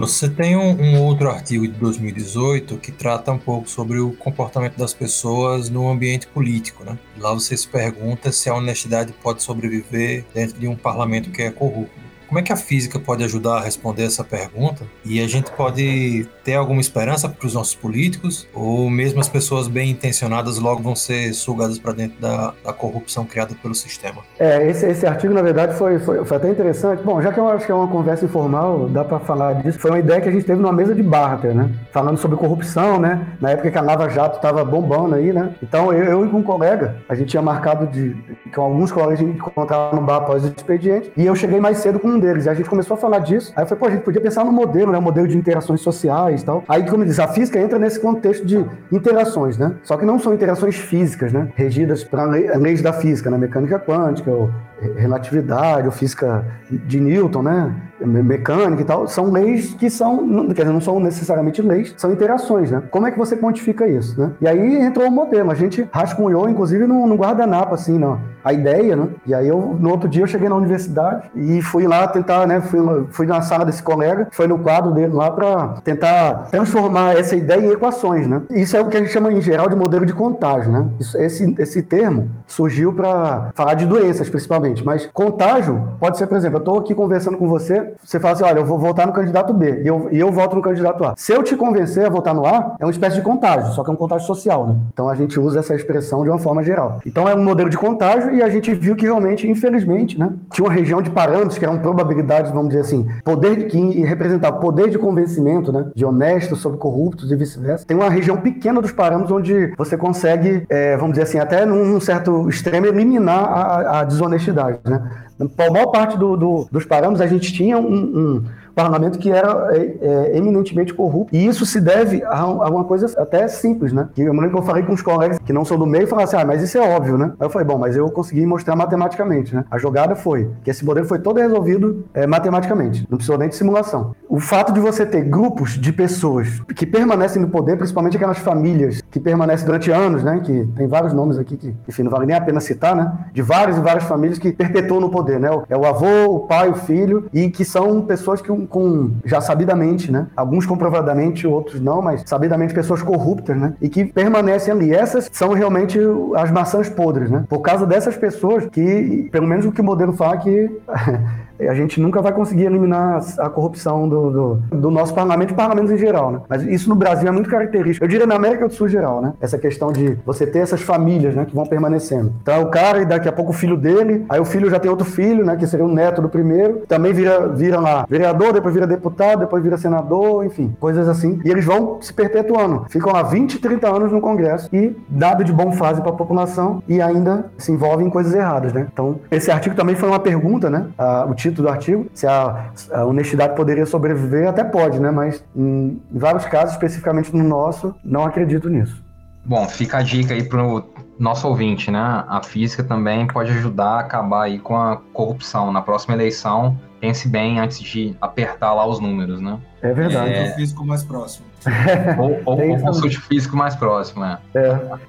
Speaker 2: Você tem um, um, outro artigo de 2018 que trata um pouco sobre o comportamento das pessoas no ambiente político, né? Lá você se pergunta se a honestidade pode sobreviver dentro de um parlamento que é corrupto. Como é que a física pode ajudar a responder essa pergunta? E a gente pode ter alguma esperança para os nossos políticos? Ou mesmo as pessoas bem intencionadas logo vão ser sugadas para dentro da, da, corrupção criada pelo sistema?
Speaker 3: É, esse, esse artigo, na verdade, foi, foi, foi, até interessante. Bom, já que eu acho que é uma conversa informal, dá para falar disso. Foi uma ideia que a gente teve numa mesa de bar, né? Falando sobre corrupção, né? Na época que a Lava Jato estava bombando aí, né? Então, eu, eu e um colega, a gente tinha marcado de, com alguns colegas de encontrar no bar após o expediente. E eu cheguei mais cedo com um deles. E a gente começou a falar disso. Aí eu falei, pô, a gente podia pensar no modelo, né? O modelo de interações sociais e tal. Aí, como disse, a física entra nesse contexto de interações, né? Só que não são interações físicas, né? Regidas para leis da física, né? Mecânica quântica, ou relatividade, ou física de Newton, né? mecânica e tal, são leis que são, quer dizer, não são necessariamente leis, são interações, né? Como é que você quantifica isso, né? E aí entrou o modelo, a gente rascunhou, inclusive, no, no guardanapo, assim, não, a ideia, né? E aí eu, no outro dia eu cheguei na universidade e fui lá tentar, né? Fui, fui na sala desse colega, foi no quadro dele lá para tentar transformar essa ideia em equações, né? Isso é o que a gente chama em geral de modelo de contágio, né? Isso, esse, esse termo surgiu para falar de doenças, principalmente, mas contágio pode ser, por exemplo, eu estou aqui conversando com você, você fala assim, olha, eu vou votar no candidato B e eu, e eu voto no candidato A. Se eu te convencer a votar no A, é uma espécie de contágio, só que é um contágio social, né? Então a gente usa essa expressão de uma forma geral. Então é um modelo de contágio e a gente viu que realmente, infelizmente, né, tinha uma região de parâmetros que eram probabilidades, vamos dizer assim, poder de que representava poder de convencimento, né, de honestos sobre corruptos e vice-versa. Tem uma região pequena dos parâmetros onde você consegue, é, vamos dizer assim, até num certo extremo eliminar a, a desonestidade, né? A maior parte do, do, dos parâmetros a gente tinha um, um parlamento que era é, é, eminentemente corrupto. E isso se deve a, a, uma coisa até simples, né? Que eu lembro que eu falei com uns colegas que não são do meio e falaram assim: ah, mas isso é óbvio, né? Aí eu falei: bom, mas eu consegui mostrar matematicamente, né? A jogada foi que esse modelo foi todo resolvido é, matematicamente, não precisou nem de simulação. O fato de você ter grupos de pessoas que permanecem no poder, principalmente aquelas famílias que permanecem durante anos, né? Que tem vários nomes aqui que, enfim, não vale nem a pena citar, né? De várias e várias famílias que perpetuam no poder, né? É o avô, o pai, o filho, e que são pessoas que com já sabidamente, né? Alguns comprovadamente, outros não, mas sabidamente pessoas corruptas, né? E que permanecem ali. Essas são realmente as maçãs podres, né? Por causa dessas pessoas que, pelo menos o que o modelo fala que (laughs) a gente nunca vai conseguir eliminar a corrupção do, do, do nosso parlamento e parlamentos em geral, né? Mas isso no Brasil é muito característico. Eu diria na América do Sul geral, né? Essa questão de você ter essas famílias, né? Que vão permanecendo. Então é o cara e daqui a pouco o filho dele, aí o filho já tem outro filho, né? Que seria o neto do primeiro, também vira, vira lá vereador, depois vira deputado, depois vira senador, enfim, coisas assim. E eles vão se perpetuando. Ficam lá 20, 30 anos no Congresso e dado de bom fase para a população e ainda se envolvem em coisas erradas, né? Então, esse artigo também foi uma pergunta, né? Ah, o do artigo, se a, a, honestidade poderia sobreviver, até pode, né? Mas em, vários casos, especificamente no nosso, não acredito nisso.
Speaker 4: Bom, fica a dica aí pro nosso ouvinte, né? A física também pode ajudar a acabar aí com a corrupção. Na próxima eleição, pense bem antes de apertar lá os números, né?
Speaker 3: É verdade.
Speaker 2: É... O físico mais próximo. (laughs)
Speaker 4: ou ou, ou consulte físico mais próximo, né?
Speaker 3: É.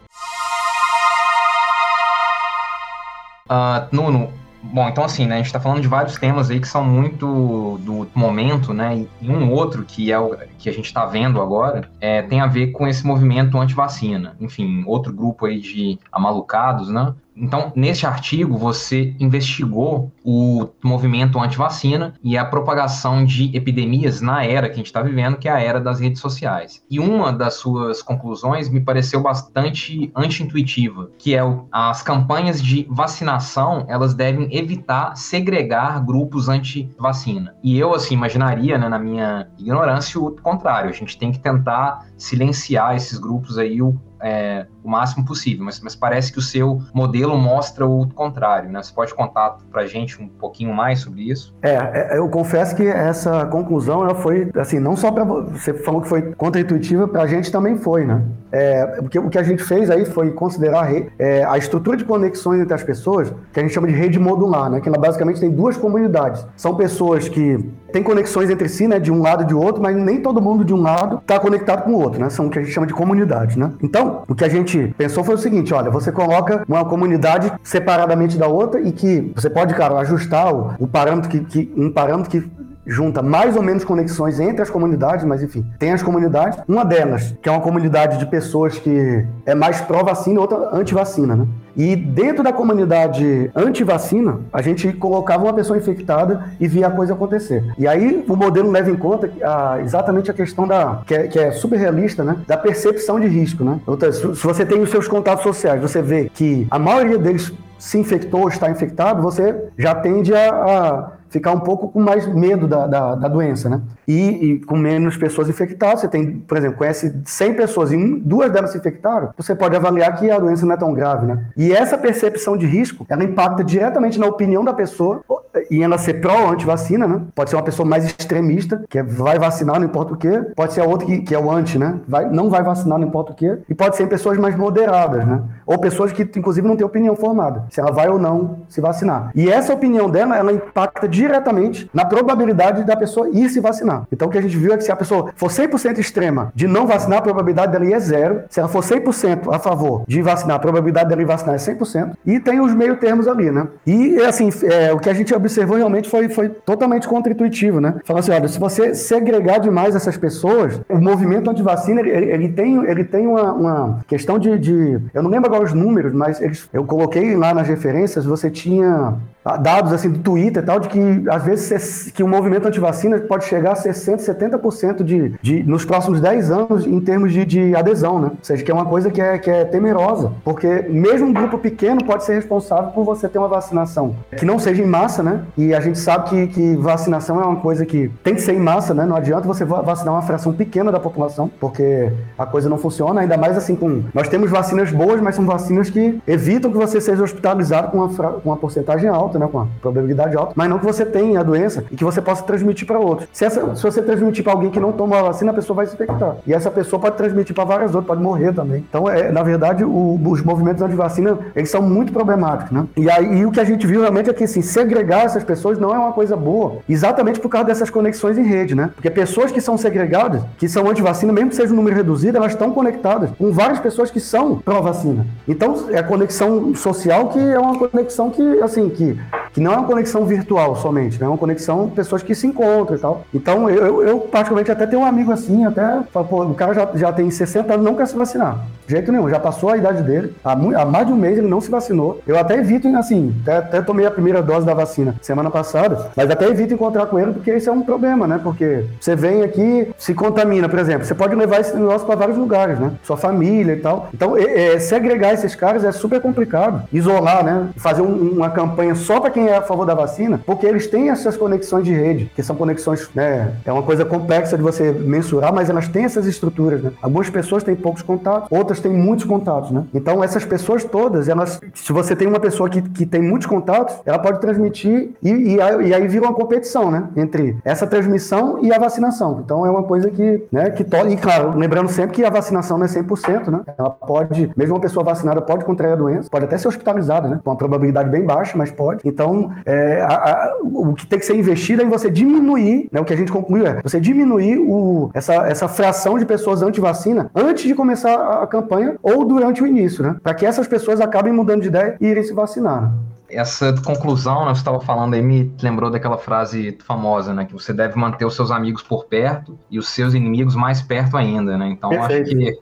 Speaker 4: Uh, Nuno, Bom, então assim, né, a gente está falando de vários temas aí que são muito do momento, né, e um outro que é o que a gente está vendo agora é, tem a ver com esse movimento anti-vacina. Enfim, outro grupo aí de amalucados, né, então, neste artigo, você investigou o movimento anti-vacina e a propagação de epidemias na era que a gente está vivendo, que é a era das redes sociais. E uma das suas conclusões me pareceu bastante anti-intuitiva, que é as campanhas de vacinação, elas devem evitar segregar grupos anti-vacina. E eu, assim, imaginaria, né, na minha ignorância, o contrário. A gente tem que tentar silenciar esses grupos aí o é, o máximo possível, mas, mas, parece que o seu modelo mostra o contrário, né? Você pode contar para a gente um pouquinho mais sobre isso?
Speaker 3: É, é, eu confesso que essa conclusão ela foi, assim, não só para você falou que foi contra-intuitiva, para a gente também foi, né? É, porque o que a gente fez aí foi considerar é, a estrutura de conexões entre as pessoas, que a gente chama de rede modular, né? Que ela basicamente tem duas comunidades. São pessoas que têm conexões entre si, né? De um lado e de outro, mas nem todo mundo de um lado está conectado com o outro, né? São o que a gente chama de comunidades, né? Então, o que a gente pensou foi o seguinte: olha, você coloca uma comunidade separadamente da outra e que você pode, cara, ajustar o, o parâmetro que, que um parâmetro que junta mais ou menos conexões entre as comunidades, mas enfim, tem as comunidades. Uma delas, que é uma comunidade de pessoas que é mais pró-vacina, outra anti-vacina, né? E dentro da comunidade anti-vacina, a gente colocava uma pessoa infectada e via a coisa acontecer. E aí o modelo leva em conta a, exatamente a questão da que é, que é super realista, né? Da percepção de risco, né? Se você tem os seus contatos sociais, você vê que a maioria deles se infectou ou está infectado, você já tende a, a ficar um pouco com mais medo da, da, da doença, né? E, e, com menos pessoas infectadas, você tem, por exemplo, conhece 100 pessoas e duas delas se infectaram, você pode avaliar que a doença não é tão grave, né? E essa percepção de risco, ela impacta diretamente na opinião da pessoa em ela ser pró ou anti-vacina, né? Pode ser uma pessoa mais extremista, que é, vai vacinar, não importa o quê. Pode ser a outra que, que é o anti, né? Vai, não vai vacinar, não importa o quê. E pode ser pessoas mais moderadas, né? Ou pessoas que, inclusive, não têm opinião formada, se ela vai ou não se vacinar. E essa opinião dela, ela impacta diretamente na probabilidade da pessoa ir se vacinar. Então, o que a gente viu é que se a pessoa for 100% extrema de não vacinar, a probabilidade dela ir é zero. Se ela for 100% a favor de vacinar, a probabilidade dela ir vacinar é 100%. E tem os meio termos ali, né? E, assim, é, o que a gente observou realmente foi, foi totalmente contra-intuitivo, né? Falando assim, olha, se você segregar demais essas pessoas, o movimento anti-vacina, ele, ele, tem, ele tem uma, uma questão de, de, Eu não lembro agora os números, mas eles, eu coloquei lá nas referências, você tinha dados assim do Twitter e tal, de que às vezes que o movimento anti-vacina pode chegar a 60%, 70% de, de, nos próximos 10 anos em termos de, de, adesão, né? Ou seja, que é uma coisa que é, que é temerosa, porque mesmo um grupo pequeno pode ser responsável por você ter uma vacinação que não seja em massa, né? E a gente sabe que, que vacinação é uma coisa que tem que ser em massa, né? Não adianta você vacinar uma fração pequena da população, porque a coisa não funciona, ainda mais assim com... Nós temos vacinas boas, mas são vacinas que evitam que você seja hospitalizado com uma, com uma porcentagem alta, né, com a probabilidade alta, mas não que você tenha a doença e que você possa transmitir para outros. Se, essa, se você transmitir para alguém que não toma a vacina, a pessoa vai se infectar. E essa pessoa pode transmitir para várias outras, pode morrer também. Então, é, na verdade, o, os movimentos anti-vacina, eles são muito problemáticos, né? E aí, o que a gente viu realmente é que, assim, segregar essas pessoas não é uma coisa boa, exatamente por causa dessas conexões em rede, né? Porque pessoas que são segregadas, que são anti-vacina, mesmo que seja um número reduzido, elas estão conectadas com várias pessoas que são pró-vacina. Então, é a conexão social que é uma conexão que, assim, que que não é uma conexão virtual somente, né? É uma conexão pessoas que se encontram e tal. Então, eu, eu particularmente até tenho um amigo assim, até, pô, o cara já, já tem 60 anos não quer se vacinar. De jeito nenhum, já passou a idade dele, há, há, mais de um mês ele não se vacinou. Eu até evito, assim, até, até, tomei a primeira dose da vacina semana passada, mas até evito encontrar com ele porque isso é um problema, né? Porque você vem aqui, se contamina, por exemplo, você pode levar esse negócio para vários lugares, né? Sua família e tal. Então, é, é, segregar esses caras é super complicado. Isolar, né? Fazer um, uma campanha só para quem é a favor da vacina, porque eles têm essas conexões de rede, que são conexões, né? É uma coisa complexa de você mensurar, mas elas têm essas estruturas, né? Algumas pessoas têm poucos contatos, outras têm muitos contatos, né? Então, essas pessoas todas, elas, se você tem uma pessoa que, que tem muitos contatos, ela pode transmitir e, e, e aí vira uma competição, né? Entre essa transmissão e a vacinação. Então, é uma coisa que, né? Que to... E, claro, lembrando sempre que a vacinação não é 100%, né? Ela pode, mesmo uma pessoa vacinada pode contrair a doença, pode até ser hospitalizada, né? Com uma probabilidade bem baixa, mas pode. Então, é, a, a, o que tem que ser investido é em você diminuir, né? O que a gente concluiu é você diminuir o, essa, essa fração de pessoas anti-vacina antes de começar a, a campanha ou durante o início, né? Para que essas pessoas acabem mudando de ideia e irem se vacinar. Né?
Speaker 4: Essa conclusão, né, você estava falando aí, me lembrou daquela frase famosa, né? Que você deve manter os seus amigos por perto e os seus inimigos mais perto ainda, né? Então, Perfeito. acho que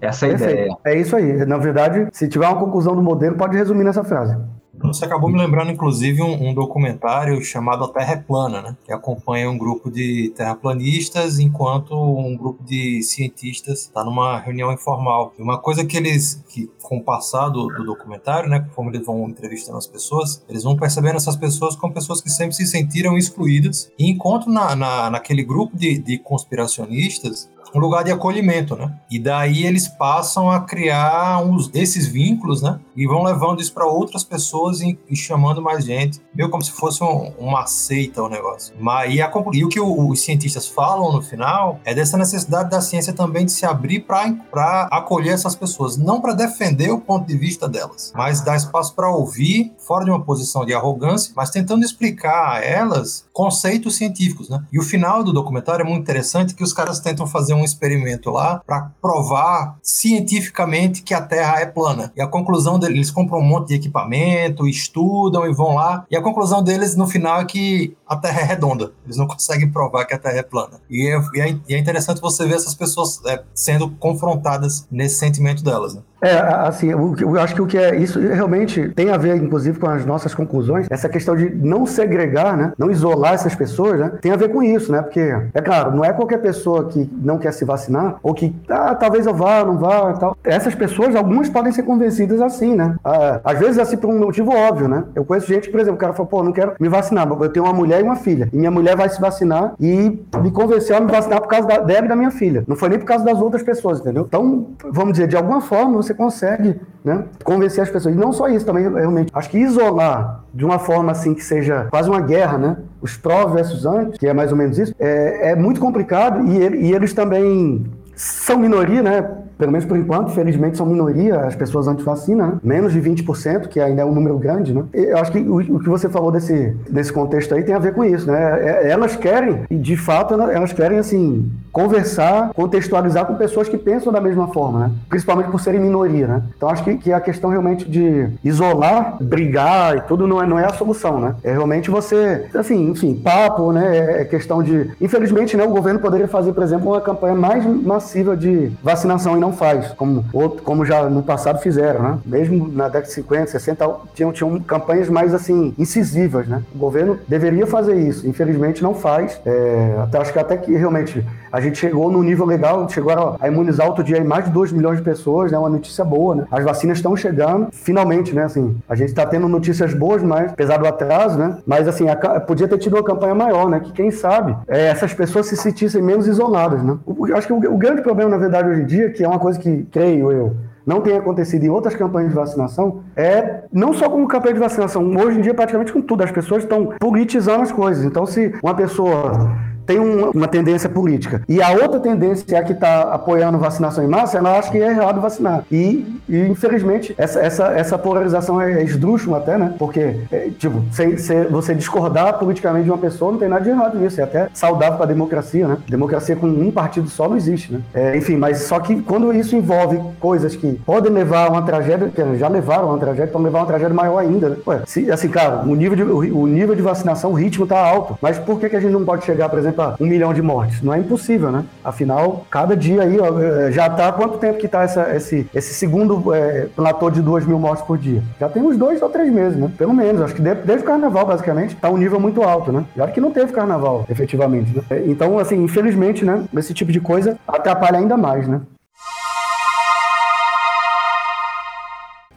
Speaker 4: (laughs) essa é a Perfeito. ideia.
Speaker 3: É isso aí. Na verdade, se tiver uma conclusão do modelo, pode resumir nessa frase.
Speaker 2: Você acabou me lembrando, inclusive, um, um, documentário chamado A Terra é Plana, né? que acompanha um grupo de terraplanistas enquanto um grupo de cientistas está numa reunião informal. E uma coisa que eles, que, com o passar do, do, documentário, né, conforme eles vão entrevistando as pessoas, eles vão percebendo essas pessoas como pessoas que sempre se sentiram excluídas e encontram na, na, naquele grupo de, de conspiracionistas um lugar de acolhimento, né? E daí eles passam a criar uns, esses vínculos, né? E vão levando isso para outras pessoas e, e, chamando mais gente, meio como se fosse um, uma seita o negócio. Mas, e, a, e o que o, os cientistas falam no final é dessa necessidade da ciência também de se abrir para acolher essas pessoas, não para defender o ponto de vista delas, mas dar espaço para ouvir, fora de uma posição de arrogância, mas tentando explicar a elas conceitos científicos, né? E o final do documentário é muito interessante que os caras tentam fazer um um experimento lá para provar cientificamente que a Terra é plana. E a conclusão deles, eles compram um monte de equipamento, estudam e vão lá. E a conclusão deles no final é que a Terra é redonda. Eles não conseguem provar que a Terra é plana. E é, e é, é interessante você ver essas pessoas é, sendo confrontadas nesse sentimento delas. Né?
Speaker 3: É, assim, eu, acho que o que é isso realmente tem a ver, inclusive, com as nossas conclusões. Essa questão de não segregar, né? Não isolar essas pessoas, né? Tem a ver com isso, né? Porque, é claro, não é qualquer pessoa que não quer se vacinar ou que, ah, talvez eu vá, não vá e tal. Essas pessoas, algumas podem ser convencidas assim, né? Ah, às vezes, assim, por um motivo óbvio, né? Eu conheço gente, por exemplo, o cara fala, pô, não quero me vacinar, mas eu tenho uma mulher e uma filha. E minha mulher vai se vacinar e me convenceu a me vacinar por causa da, dela da minha filha. Não foi nem por causa das outras pessoas, entendeu? Então, vamos dizer, de alguma forma, você você consegue né, convencer as pessoas. E não só isso, também realmente. Acho que isolar de uma forma assim que seja quase uma guerra, né? Os pró versus anti, que é mais ou menos isso, é, é muito complicado e, e eles também são minoria, né? Pelo menos por enquanto, felizmente são minoria as pessoas anti-vacina, né? menos de 20%, que ainda é um número grande, né? Eu acho que o, o, que você falou desse, desse contexto aí tem a ver com isso, né? É, elas querem, e de fato elas querem, assim, conversar, contextualizar com pessoas que pensam da mesma forma, né? Principalmente por serem minoria, né? Então acho que, que a questão realmente de isolar, brigar e tudo não é, não é a solução, né? É realmente você, assim, enfim, papo, né? É, é questão de... Infelizmente, né, o governo poderia fazer, por exemplo, uma campanha mais massiva de vacinação e não faz, como, como já no passado fizeram, né? Mesmo na década de 50, 60, tinham, tinham campanhas mais, assim, incisivas, né? O governo deveria fazer isso, infelizmente não faz. É, até, acho que até que realmente a gente chegou no nível legal, chegou a imunizar outro dia mais de 2 milhões de pessoas, né? Uma notícia boa, né? As vacinas estão chegando, finalmente, né? Assim, a gente está tendo notícias boas, mas apesar do atraso, né? Mas assim, a, podia ter tido uma campanha maior, né? Que quem sabe é, essas pessoas se sentissem menos isoladas, né? Eu acho que o, o grande problema, na verdade, hoje em dia, que é uma coisa que, creio eu, não tem acontecido em outras campanhas de vacinação é não só com campanha de vacinação, hoje em dia praticamente com tudo, as pessoas estão politizando as coisas. Então, se uma pessoa tem um, uma tendência política. E a outra tendência é a que está apoiando vacinação em massa, ela acha que é errado vacinar. E, e infelizmente, essa, essa, essa polarização é esdrúxula até, né? Porque, é, tipo, se, se você discordar politicamente de uma pessoa, não tem nada de errado nisso. É até saudável para a democracia, né? Democracia com um partido só não existe, né? É, enfim, mas só que quando isso envolve coisas que podem levar a uma tragédia, que já levaram a uma tragédia, podem levar a uma tragédia maior ainda, né? Ué, se, assim, cara, o nível, de, o, o nível de vacinação, o ritmo está alto. Mas por que, que a gente não pode chegar, por exemplo, um milhão de mortes. Não é impossível, né? Afinal, cada dia aí, ó, eh, já tá quanto tempo que tá essa, esse, esse segundo é, platô de duas mil mortes por dia? Já tem uns dois ou três meses, né? Pelo menos. Acho que desde o carnaval, basicamente, tá um nível muito alto, né? Já que não teve carnaval, efetivamente, né? Eh, então, assim, infelizmente, né? Esse tipo de coisa atrapalha ainda mais, né?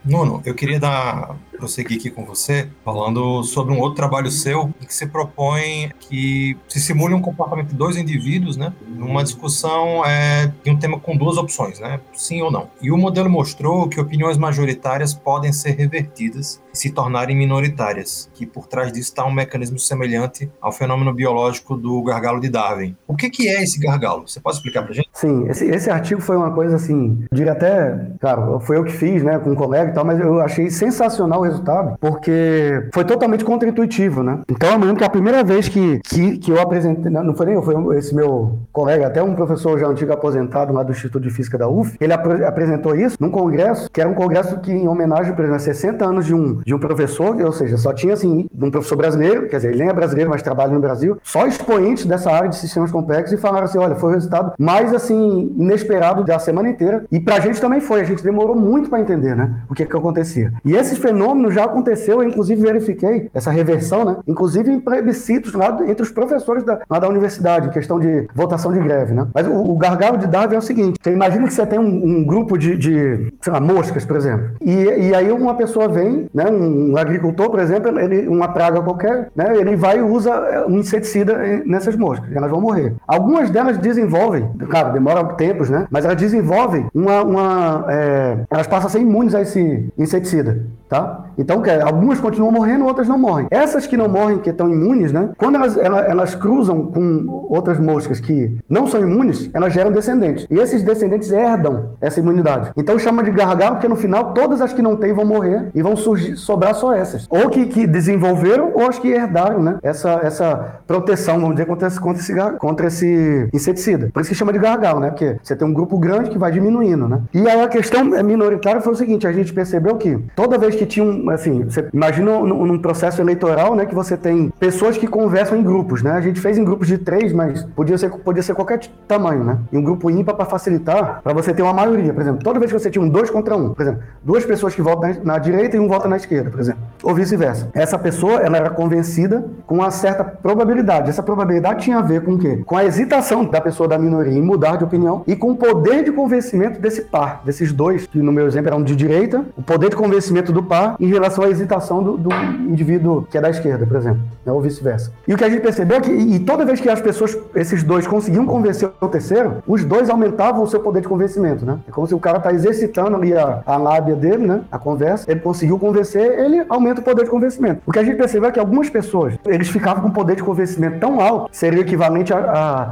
Speaker 2: Nuno, eu queria dar prosseguir aqui com você, falando sobre um outro trabalho seu, em que você propõe que se simule um comportamento de dois indivíduos, né, numa discussão é, de um tema com duas opções, né, sim ou não. E o modelo mostrou que opiniões majoritárias podem ser revertidas e se tornarem minoritárias, que por trás disso está um mecanismo semelhante ao fenômeno biológico do gargalo de Darwin. O que, que é esse gargalo? Você pode explicar para gente?
Speaker 3: Sim, esse, esse artigo foi uma coisa assim, diria até, claro, foi eu que fiz, né, com um colega e tal, mas eu achei sensacional resultado, porque foi totalmente contra-intuitivo, né? Então eu lembro que a primeira vez que, que, que eu apresentei, não foi nem eu, foi esse meu colega, até um professor já antigo aposentado lá do Instituto de Física da UF, ele ap apresentou isso num congresso, que era um congresso que em homenagem, por exemplo, a 60 anos de um, de um professor, ou seja, só tinha assim, um professor brasileiro, quer dizer, ele nem é brasileiro, mas trabalha no Brasil, só expoentes dessa área de sistemas complexos e falaram assim, olha, foi o resultado mais assim, inesperado da semana inteira, e pra gente também foi, a gente demorou muito para entender, né, o que que acontecia. E esse fenômeno fenômeno já aconteceu, eu inclusive verifiquei essa reversão, né? Inclusive em plebiscitos lá entre os professores da, da universidade, questão de votação de greve, né? Mas o, o gargalo de Darwin é o seguinte: você imagina que você tem um, um grupo de, de, lá, moscas, por exemplo, e, e aí uma pessoa vem, né? Um agricultor, por exemplo, ele, uma praga qualquer, né? Ele vai e usa é, um inseticida nessas moscas, elas vão morrer. Algumas delas desenvolvem, claro, demora tempos, né? Mas elas desenvolvem uma. uma é, elas passam a ser imunes a esse inseticida. Tá? Então, algumas continuam morrendo, outras não morrem. Essas que não morrem, que estão imunes, né? Quando elas, elas, elas, cruzam com outras moscas que não são imunes, elas geram descendentes. E esses descendentes herdam essa imunidade. Então chama de gargalo, porque no final todas as que não têm vão morrer e vão surgir, sobrar só essas. Ou que, que desenvolveram, ou as que herdaram, né? Essa, essa proteção, vamos dizer, contra esse, contra, esse, contra esse inseticida. Por isso que chama de gargalo, né? Porque você tem um grupo grande que vai diminuindo, né? E aí a questão minoritária foi o seguinte: a gente percebeu que toda vez que tinha um, assim, você imagina num, processo eleitoral, né, que você tem pessoas que conversam em grupos, né? A gente fez em grupos de três, mas podia ser, podia ser qualquer tamanho, né? E um grupo ímpar para facilitar, para você ter uma maioria, por exemplo. Toda vez que você tinha um dois contra um, por exemplo, duas pessoas que votam na, na direita e um vota na esquerda, por exemplo, ou vice-versa. Essa pessoa, ela era convencida com uma certa probabilidade. Essa probabilidade tinha a ver com o quê? Com a hesitação da pessoa da minoria em mudar de opinião e com o poder de convencimento desse par, desses dois, que no meu exemplo eram de direita, o poder de convencimento do par em relação à hesitação do, do indivíduo que é da esquerda, por exemplo, né, ou vice-versa. E o que a gente percebeu é que, e toda vez que as pessoas, esses dois, conseguiam convencer o terceiro, os dois aumentavam o seu poder de convencimento, né? É como se o cara tá exercitando ali a, a lábia dele, né? A conversa, ele conseguiu convencer, ele aumenta o poder de convencimento. O que a gente percebeu é que algumas pessoas, eles ficavam com poder de convencimento tão alto, seria equivalente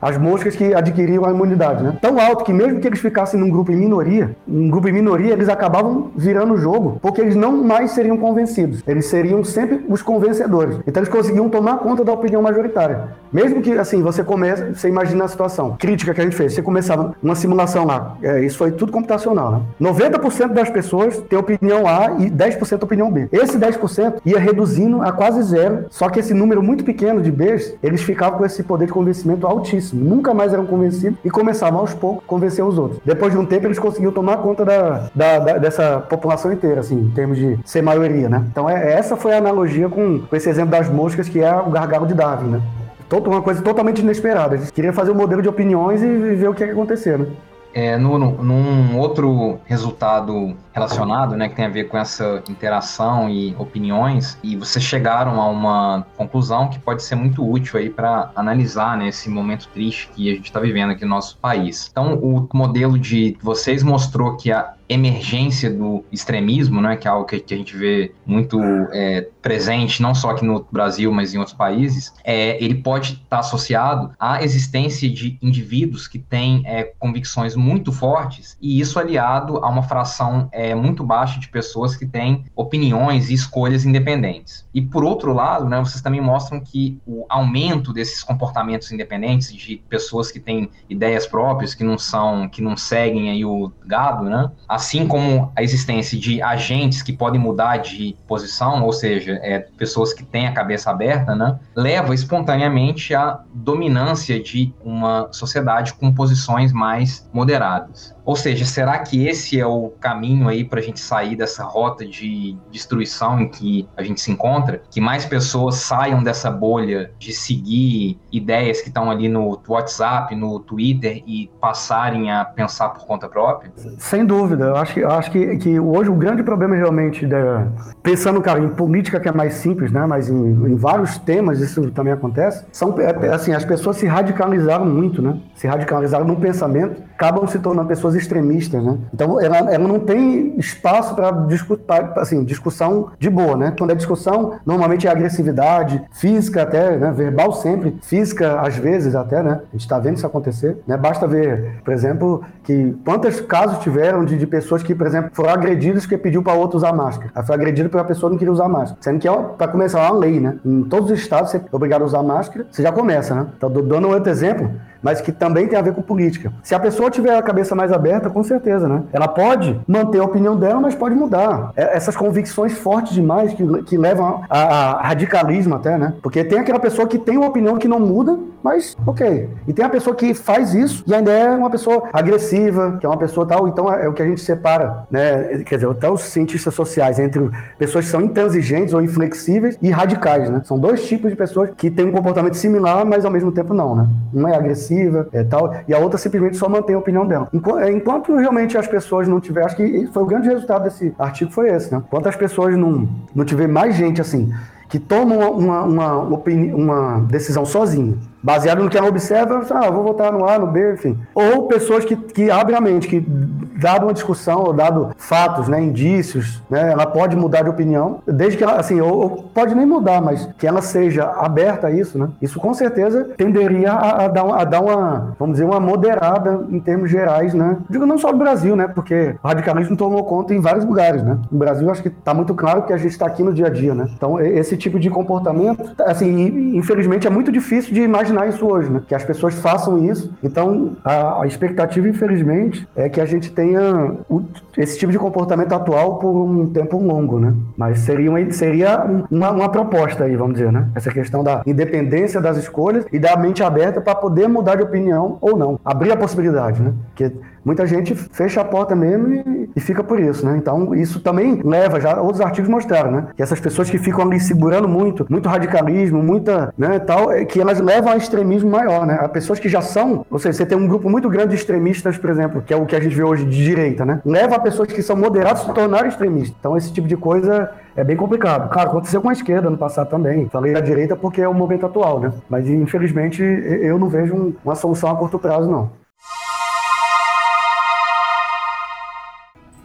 Speaker 3: às moscas que adquiriam a imunidade, né? Tão alto que mesmo que eles ficassem num grupo em minoria, um grupo em minoria, eles acabavam virando o jogo, porque eles não mais seriam convencidos. Eles seriam sempre os convencedores. Então eles conseguiam tomar conta da opinião majoritária. Mesmo que, assim, você comece, você imagina a situação crítica que a gente fez, você começava uma simulação lá, é, isso foi tudo computacional, né? 90% das pessoas têm opinião A e 10% opinião B. Esse 10% ia reduzindo a quase zero, só que esse número muito pequeno de Bs, eles ficavam com esse poder de convencimento altíssimo. Nunca mais eram convencidos e começavam aos poucos a convencer os outros. Depois de um tempo, eles conseguiam tomar conta da, da, da dessa população inteira, assim, em termos de ser maioria, né? Então, é, essa foi a analogia com, com esse exemplo das moscas, que é o gargalo de Darwin, né? Uma coisa totalmente inesperada. Eles queriam fazer um modelo de opiniões e ver o que ia acontecer, né?
Speaker 4: É, no, no, num outro resultado relacionado, né, que tem a ver com essa interação e opiniões, e vocês chegaram a uma conclusão que pode ser muito útil aí para analisar né, esse momento triste que a gente está vivendo aqui no nosso país. Então, o modelo de vocês mostrou que a emergência do extremismo, né, que é algo que, que a gente vê muito é, presente, não só aqui no Brasil, mas em outros países, é, ele pode estar tá associado à existência de indivíduos que têm é, convicções muito fortes, e isso aliado a uma fração é, muito baixa de pessoas que têm opiniões e escolhas independentes. E por outro lado, né, vocês também mostram que o aumento desses comportamentos independentes, de pessoas que têm ideias próprias, que não são, que não seguem aí o gado, né, assim como a existência de agentes que podem mudar de posição, ou seja, é, pessoas que têm a cabeça aberta, né, leva espontaneamente à dominância de uma sociedade com posições mais moderadas. Ou seja, será que esse é o caminho aí para a gente sair dessa rota de destruição em que a gente se encontra? Que mais pessoas saiam dessa bolha de seguir ideias que estão ali no WhatsApp, no Twitter e passarem a pensar por conta própria?
Speaker 3: Sem dúvida. Eu acho que, eu acho que, que hoje o grande problema realmente, da, pensando, cara, em política que é mais simples, né? Mas em, em vários temas isso também acontece, são é, assim, as pessoas se radicalizaram muito, né? Se radicalizaram no pensamento, acabam se tornando pessoas extremistas, né? Então ela, ela não tem espaço para discutir, assim, discussão de boa, né? Quando é discussão, normalmente é agressividade, física até, né? Verbal sempre, física às vezes até, né? A gente está vendo isso acontecer, né? Basta ver, por exemplo, que quantos casos tiveram de, de pessoas que, por exemplo, foram agredidas porque pediu para outro usar máscara. Foi agredido porque a pessoa não queria usar máscara. Sendo que, é, para começar, é uma lei, né? Em todos os estados, você é obrigado a usar máscara, você já começa, né? Então, dando outro exemplo, mas que também tem a ver com política. Se a pessoa tiver a cabeça mais aberta, com certeza, né? Ela pode manter a opinião dela, mas pode mudar. É, essas convicções fortes demais que, que levam a, a radicalismo até, né? Porque tem aquela pessoa que tem uma opinião que não muda, mas ok. E tem a pessoa que faz isso e ainda é uma pessoa agressiva, que é uma pessoa tal. Então é, é o que a gente separa, né? Quer dizer, até os cientistas sociais entre pessoas que são intransigentes ou inflexíveis e radicais, né? São dois tipos de pessoas que têm um comportamento similar, mas ao mesmo tempo não, né? Um é agressiva é, tal, e a outra simplesmente só mantém a opinião dela. É, enquanto realmente as pessoas não tiverem, acho que foi o grande resultado desse artigo foi esse, né? Enquanto as pessoas não, não tiver mais gente assim que tomam uma, uma, uma, uma decisão sozinha, baseado no que ela observa, ah, vou votar no A, no B, enfim. Ou pessoas que, que abrem a mente, que dado uma discussão, ou dado fatos, né, indícios, né, ela pode mudar de opinião, desde que ela, assim, ou, ou, pode nem mudar, mas que ela seja aberta a isso, né, isso com certeza tenderia a, a, dar, a dar uma, vamos dizer, uma moderada em termos gerais, né, digo não só no Brasil, né, porque o radicalismo tomou conta em vários lugares, né, no Brasil acho que está muito claro que a gente está aqui no dia a dia, né, então esse tipo de comportamento, assim, infelizmente é muito difícil de imaginar imaginar isso hoje, né? Que as pessoas façam isso. Então, a, a expectativa, infelizmente, é que a gente tenha o, esse tipo de comportamento atual por um tempo longo, né? Mas seria uma, seria uma, uma proposta aí, vamos dizer, né? Essa questão da independência das escolhas e da mente aberta para poder mudar de opinião ou não. Abrir a possibilidade, né? Porque muita gente fecha a porta mesmo e, e, fica por isso, né? Então, isso também leva, já outros artigos mostraram, né? Que essas pessoas que ficam ali segurando muito, muito radicalismo, muita, né, tal, é que elas levam a extremismo maior, né? Há pessoas que já são, ou seja, você tem um grupo muito grande de extremistas, por exemplo, que é o que a gente vê hoje de direita, né? Leva a pessoas que são moderadas a se tornarem extremistas. Então, esse tipo de coisa é bem complicado. Claro, aconteceu com a esquerda no passado também. Falei a direita porque é o momento atual, né? Mas infelizmente eu não vejo uma solução a curto prazo, não.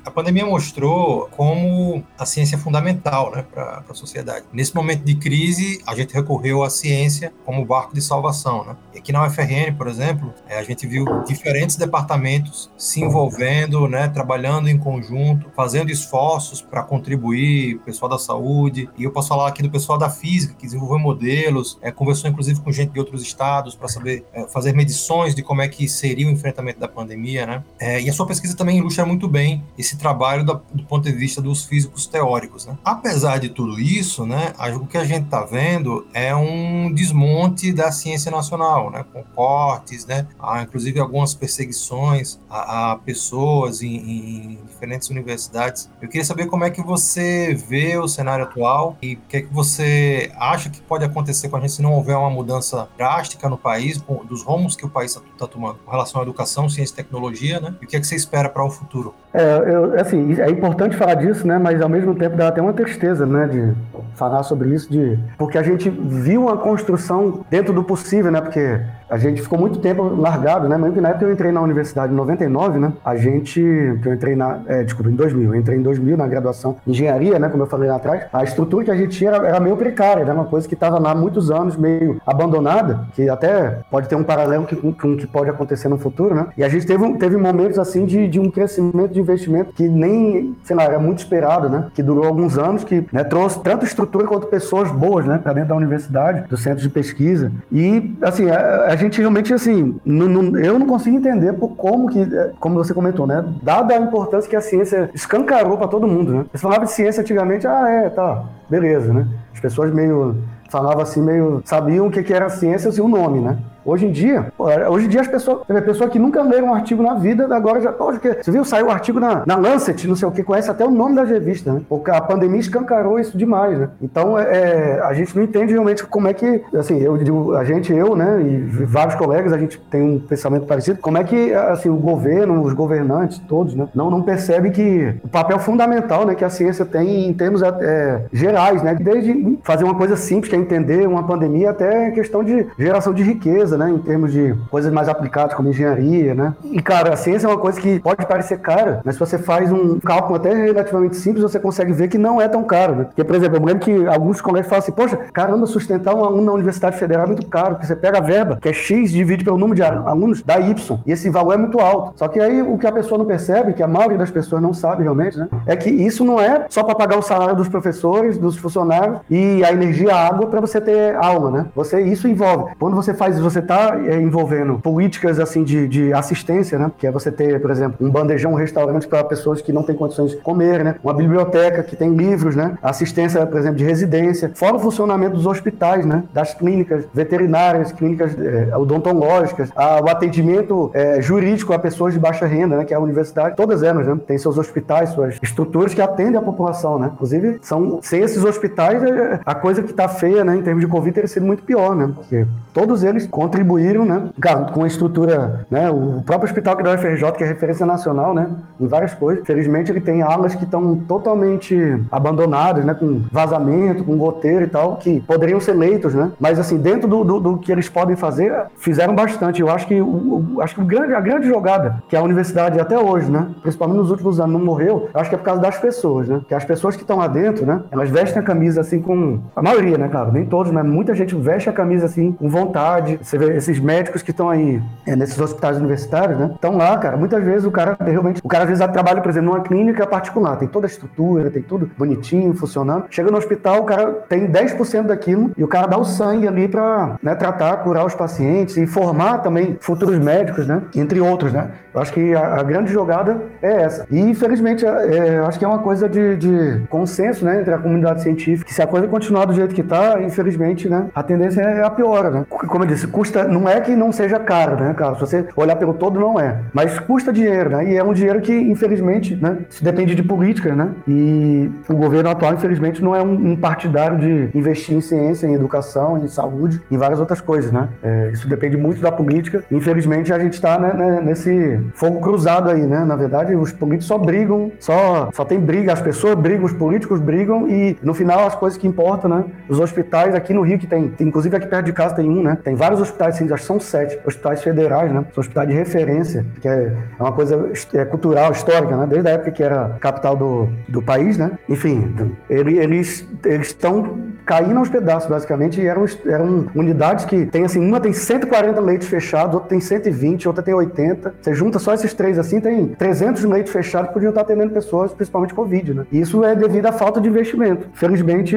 Speaker 2: A pandemia mostrou como a ciência é fundamental né, para a sociedade. Nesse momento de crise, a gente recorreu à ciência como barco de salvação. Né? E aqui na UFRN, por exemplo, é, a gente viu diferentes departamentos se envolvendo, né, trabalhando em conjunto, fazendo esforços para contribuir, o pessoal da saúde. E eu posso falar aqui do pessoal da física, que desenvolveu modelos, é, conversou inclusive com gente de outros estados para saber é, fazer medições de como é que seria o enfrentamento da pandemia. Né? É, e a sua pesquisa também ilustra muito bem esse trabalho do, do ponto de vista dos físicos teóricos. Né? Apesar de tudo isso, né, o que a gente está vendo é um desmonte da ciência nacional, né, com cortes, né, há inclusive algumas perseguições a, a pessoas em, em, diferentes universidades. Eu queria saber como é que você vê o cenário atual e o que é que você acha que pode acontecer com a gente se não houver uma mudança drástica no país, dos rumos que o país está tá tomando com relação à educação, ciência e tecnologia, né? E o que é que você espera para o futuro?
Speaker 3: É, eu, assim, é importante falar disso, né? Mas ao mesmo tempo dá até uma tristeza, né? De falar sobre isso, de porque a gente viu uma construção dentro do possível, né? Porque a gente ficou muito tempo largado, né? Mesmo que na época eu entrei na universidade em 99, né? A gente, que eu entrei na, é, desculpa, em 2000, eu entrei em 2000 na graduação em engenharia, né? Como eu falei lá atrás, a estrutura que a gente tinha era, era meio precária, era uma coisa que estava lá há muitos anos meio abandonada, que até pode ter um paralelo que, com o que pode acontecer no futuro, né? E a gente teve, teve momentos assim de, de um crescimento de investimento que nem, sei lá, era muito esperado, né? Que durou alguns anos, que né, trouxe tanto estrutura quanto pessoas boas, né? Para dentro da universidade, do centro de pesquisa. E, assim, a, a gente realmente, assim, não, não, eu não consigo entender por como que, é, como você comentou, né? Dada a importância que a ciência escancarou para todo mundo, né? Você falava de ciência antigamente, ah, é, tá, beleza, né? As pessoas meio falavam assim, meio sabiam o que, que era ciência e o nome, né? Hoje em dia, hoje em dia as pessoas, a pessoa que nunca leram um artigo na vida, agora já, hoje você viu, saiu um artigo na, na Lancet, não sei o que, conhece até o nome da revista, né? Porque a pandemia escancarou isso demais, né? Então, é, é, a gente não entende realmente como é que, assim, eu a gente, eu, né, e vários colegas, a gente tem um pensamento parecido, como é que, assim, o governo, os governantes, todos, né, não, não percebe que o papel fundamental, né, que a ciência tem em termos é, gerais, né, desde fazer uma coisa simples, que é entender uma pandemia, até questão de geração de riqueza, né, em termos de coisas mais aplicadas, como engenharia, né? E, cara, a ciência é uma coisa que pode parecer cara, mas se você faz um cálculo até relativamente simples, você consegue ver que não é tão caro, né? Porque, por exemplo, eu lembro que alguns colégios falam assim, poxa, caramba, sustentar um aluno na Universidade Federal é muito caro, porque você pega a verba, que é X, divide pelo número de alunos, dá Y, e esse valor é muito alto. Só que aí o que a pessoa não percebe, que a maioria das pessoas não sabe realmente, né? É que isso não é só para pagar o salário dos professores, dos funcionários e a energia, a água para você ter aula, né? Você, isso envolve. Quando você faz isso, você está é, envolvendo políticas assim de, de assistência, né? Que é você ter, por exemplo, um bandejão, um restaurante para pessoas que não têm condições de comer, né? Uma biblioteca que tem livros, né? Assistência, por exemplo, de residência, fora o funcionamento dos hospitais, né? Das clínicas veterinárias, clínicas é, odontológicas, a, o atendimento é, jurídico a pessoas de baixa renda, né? Que é a universidade, todas elas, né? Tem seus hospitais, suas estruturas que atendem a população, né? Inclusive, são sem esses hospitais, é, a coisa que está feia, né? Em termos de Covid, teria sido muito pior, né? Porque todos eles contribuíram, né? com a estrutura, né? O próprio hospital que da UFRJ, que é referência nacional, né? Em várias coisas. Felizmente ele tem alas que estão totalmente abandonadas, né? Com vazamento, com goteiro e tal, que poderiam ser leitos, né? Mas assim, dentro do, do, do que eles podem fazer, fizeram bastante. Eu acho que, o, o acho que o grande, a grande jogada que a universidade até hoje, né? Principalmente nos últimos anos não morreu, acho que é por causa das pessoas, né? Que as pessoas que estão lá dentro, né? Elas vestem a camisa assim com... A maioria, né, claro? Nem todos, mas muita gente veste a camisa assim com vontade. Você vê esses médicos que estão aí é, nesses hospitais universitários, né? Estão lá, cara. Muitas vezes o cara realmente. O cara às vezes trabalha, por exemplo, numa clínica particular. Tem toda a estrutura, tem tudo bonitinho, funcionando. Chega no hospital, o cara tem 10% daquilo e o cara dá o sangue ali para né, tratar, curar os pacientes e formar também futuros médicos, né? Entre outros, né? Acho que a, a grande jogada é essa. E infelizmente, é, é acho que é uma coisa de, de, consenso, né? Entre a comunidade científica. Que se a coisa continuar do jeito que está, infelizmente, né? A tendência é a piora, né? Como eu disse, custa não é que não seja caro, né, cara? Se você olhar pelo todo, não é. Mas custa dinheiro, né? E é um dinheiro que, infelizmente, né, depende de políticas, né? E o governo atual, infelizmente, não é um, um partidário de investir em ciência, em educação, em saúde, em várias outras coisas, né? É, isso depende muito da política. Infelizmente, a gente está né, né, nesse fogo cruzado aí, né? Na verdade, os políticos só brigam, só, só tem briga, as pessoas brigam, os políticos brigam e, no final, as coisas que importam, né? Os hospitais aqui no Rio, que tem, tem inclusive aqui perto de casa tem um, né? Tem vários hospitais, assim, acho que são sete, hospitais federais, né? São hospitais de referência, que é uma coisa é, cultural, histórica, né? Desde a época que era capital do, do país, né? Enfim, eles estão caindo aos pedaços, basicamente, e eram, eram unidades que tem, assim, uma tem 140 leitos fechados, outra tem 120, outra tem 80. Você junta só esses três, assim, tem 300 leitos fechados que podiam estar atendendo pessoas, principalmente Covid, né? E isso é devido à falta de investimento. Felizmente,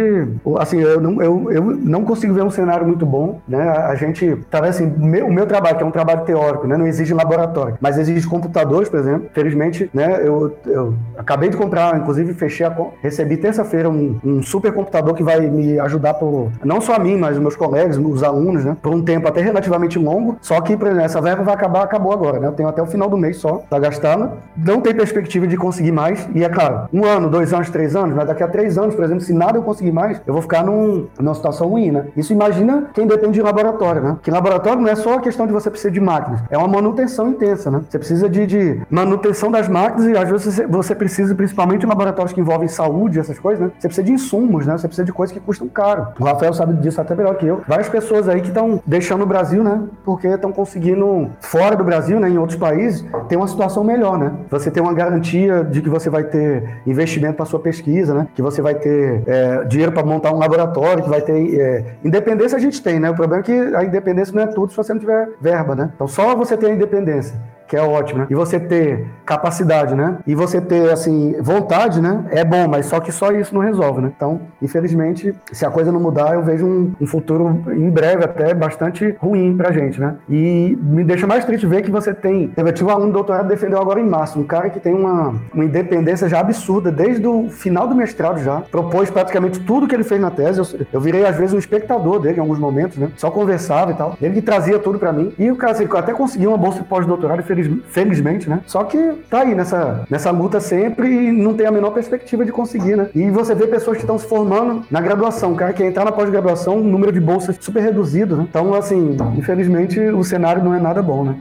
Speaker 3: assim, eu não, eu, eu não consigo ver um cenário muito bom, né? A gente, talvez assim, meu, o meu trabalho, que é um trabalho teórico, né? Não exige laboratório, mas exige computadores, por exemplo. Felizmente, né? Eu, eu acabei de comprar, inclusive, fechei a, recebi terça-feira um, um super computador que vai me ajudar por, não só a mim, mas os meus colegas, os alunos, né? Por um tempo até relativamente longo. Só que, exemplo, essa verba vai acabar, acabou agora, né? Eu tenho até o final do mês só para gastar. Não tem perspectiva de conseguir mais. E é claro, um ano, dois anos, três anos, mas daqui a três anos, por exemplo, se nada eu conseguir mais, eu vou ficar num, numa situação ruim, né? Isso imagina quem depende de laboratório, né? Que laboratório não é só a questão de você precisar de máquinas, é uma manutenção intensa, né? Você precisa de, de manutenção das máquinas e às vezes você, você precisa, principalmente em laboratórios que envolvem saúde, essas coisas, né? Você precisa de insumos, né? Você precisa de coisas que custam caro. O Rafael sabe disso até melhor que eu. Várias pessoas aí que estão deixando o Brasil, né? Porque estão conseguindo, fora do Brasil, né? Em outros países, ter uma situação melhor, né? Você tem uma garantia de que você vai ter investimento para sua pesquisa, né? Que você vai ter é, dinheiro para montar um laboratório, que vai ter. É... Independência a gente tem, né? O problema é que a independência não é tudo se você não tiver verba, né? Então só você ter a independência que é ótimo, né? E você ter capacidade, né? E você ter, assim, vontade, né? É bom, mas só que só isso não resolve, né? Então, infelizmente, se a coisa não mudar, eu vejo um, um futuro, em breve até, bastante ruim pra gente, né? E me deixa mais triste ver que você tem... Eu tive um aluno doutorado defendeu agora em março, um cara que tem uma, uma independência já absurda, desde o final do mestrado já, propôs praticamente tudo que ele fez na tese. Eu, eu virei, às vezes, um espectador dele em alguns momentos, né? Só conversava e tal. Ele que trazia tudo pra mim. E o cara, assim, até conseguiu uma bolsa de pós-doutorado e feliz felizmente, né? Só que tá aí nessa, nessa luta sempre e não tem a menor perspectiva de conseguir, né? E você vê pessoas que estão se formando na graduação, cara que entrar na pós-graduação, o número de bolsas super reduzido, né? Então, assim, infelizmente o cenário não é nada bom, né?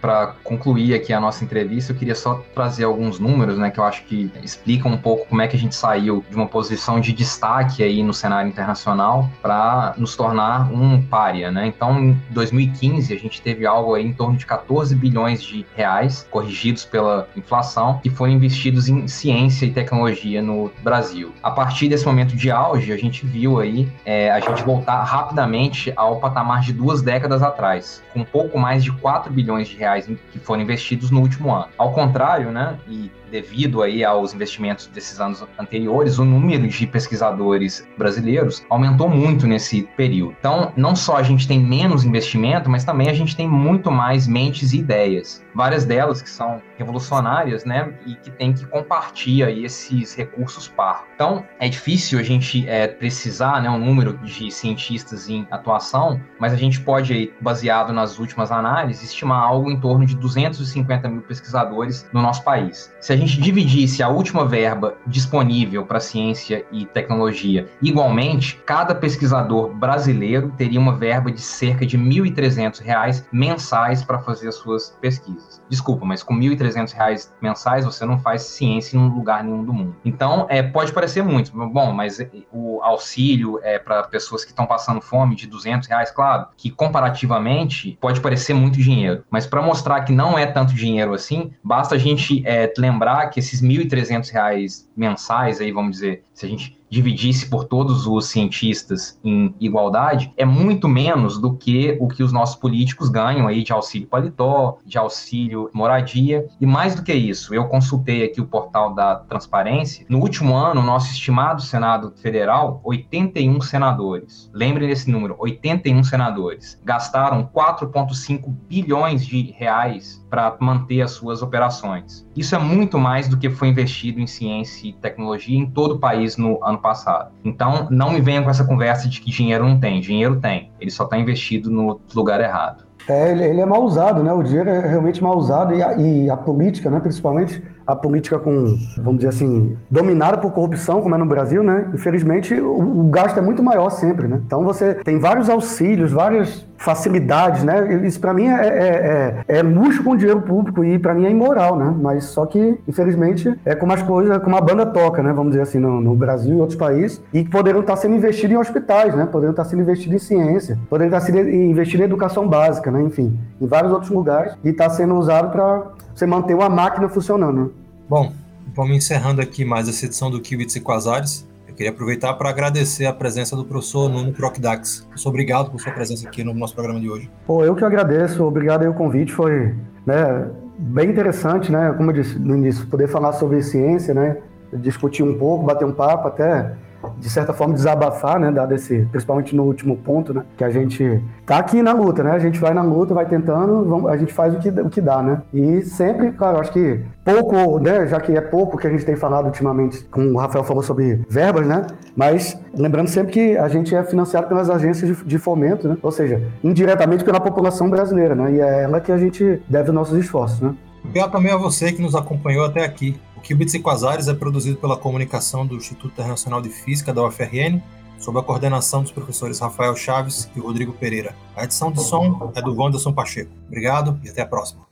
Speaker 4: Para concluir aqui a nossa entrevista, eu queria só trazer alguns números, né, que eu acho que explicam um pouco como é que a gente saiu de uma posição de destaque aí no cenário internacional para nos tornar um párea, né? Então, em 2015, a gente teve algo aí em torno de 14 bilhões de reais, corrigidos pela inflação, que foram investidos em ciência e tecnologia no Brasil. A partir desse momento de auge, a gente viu aí é, a gente voltar rapidamente ao patamar de duas décadas atrás, com pouco mais de 4 bilhões de reais reais que foram investidos no último ano. Ao contrário, né, e devido aí aos investimentos desses anos anteriores, o número de pesquisadores brasileiros aumentou muito nesse período. Então, não só a gente tem menos investimento, mas também a gente tem muito mais mentes e ideias. Várias delas que são revolucionárias, né, e que tem que compartilhar esses recursos par. Então, é difícil a gente é, precisar, né, um número de cientistas em atuação, mas a gente pode, aí, baseado nas últimas análises, estimar algo em torno de 250 mil pesquisadores no nosso país. Se a gente dividisse a última verba disponível para ciência e tecnologia igualmente, cada pesquisador brasileiro teria uma verba de cerca de R$ 1.300 mensais para fazer as suas pesquisas. Desculpa, mas com R$ 1.300 mensais você não faz ciência em lugar nenhum do mundo. Então, é, pode parecer muito, bom, mas o auxílio é para pessoas que estão passando fome de 200 reais, claro, que comparativamente pode parecer muito dinheiro, mas para mostrar que não é tanto dinheiro assim, basta a gente é, lembrar que esses R$ 1.300 mensais, aí, vamos dizer, se a gente dividisse por todos os cientistas em igualdade, é muito menos do que o que os nossos políticos ganham aí de auxílio paletó, de auxílio moradia. E mais do que isso, eu consultei aqui o portal da Transparência. No último ano, o nosso estimado Senado Federal, 81 senadores. Lembrem desse número, 81 senadores. Gastaram 4,5 bilhões de reais para manter as suas operações. Isso é muito mais do que foi investido em ciência e tecnologia em todo o país no ano ano passado. Então, não me venham com essa conversa de que dinheiro não tem. Dinheiro tem. Ele só está investido no lugar errado.
Speaker 3: É, ele, ele, é mal usado, né? O dinheiro é realmente mal usado e a, e a política, né, principalmente, a política com, vamos dizer assim, dominada por corrupção, como é no Brasil, né? Infelizmente, o, o gasto é muito maior sempre, né? Então você tem vários auxílios, várias facilidades, né? Isso para mim é, é, é, é, luxo com dinheiro público e para mim é imoral, né? Mas só que, infelizmente, é como as coisas, como a banda toca, né? Vamos dizer assim, no, no Brasil e outros países, e que poderiam estar sendo investidos em hospitais, né? Poderiam estar sendo investidos em ciência, poderiam estar sendo investidos em educação básica, né? Enfim, em vários outros lugares e está sendo usado para você manter uma máquina funcionando. Né?
Speaker 2: Bom, vamos encerrando aqui mais essa edição do Kibitz e Quasares. Queria aproveitar para agradecer a presença do professor Nuno Crocdax. Muito obrigado por sua presença aqui no nosso programa de hoje.
Speaker 3: Pô, eu que agradeço. Obrigado aí o convite. Foi né, bem interessante, né? Como eu disse no início, poder falar sobre ciência, né? Discutir um pouco, bater um papo, até de certa forma, desabafar, né? Dado esse, principalmente no último ponto, né? Que a gente tá aqui na luta, né? A gente vai na luta, vai tentando, vamos, a gente faz o que, o que dá, né? E sempre, claro, acho que pouco, né? Já que é pouco que a gente tem falado ultimamente, como o Rafael falou sobre verbas, né? Mas lembrando sempre que a gente é financiado pelas agências de, de fomento, né? Ou seja, indiretamente pela população brasileira, né? E é ela que a gente deve os nossos esforços, né?
Speaker 2: Obrigado também a você que nos acompanhou até aqui. Qubits e Quasares é produzido pela comunicação do Instituto Internacional de Física da UFRN, sob a coordenação dos professores Rafael Chaves e Rodrigo Pereira. A edição de som é do Wanderson Pacheco. Obrigado e até a próxima.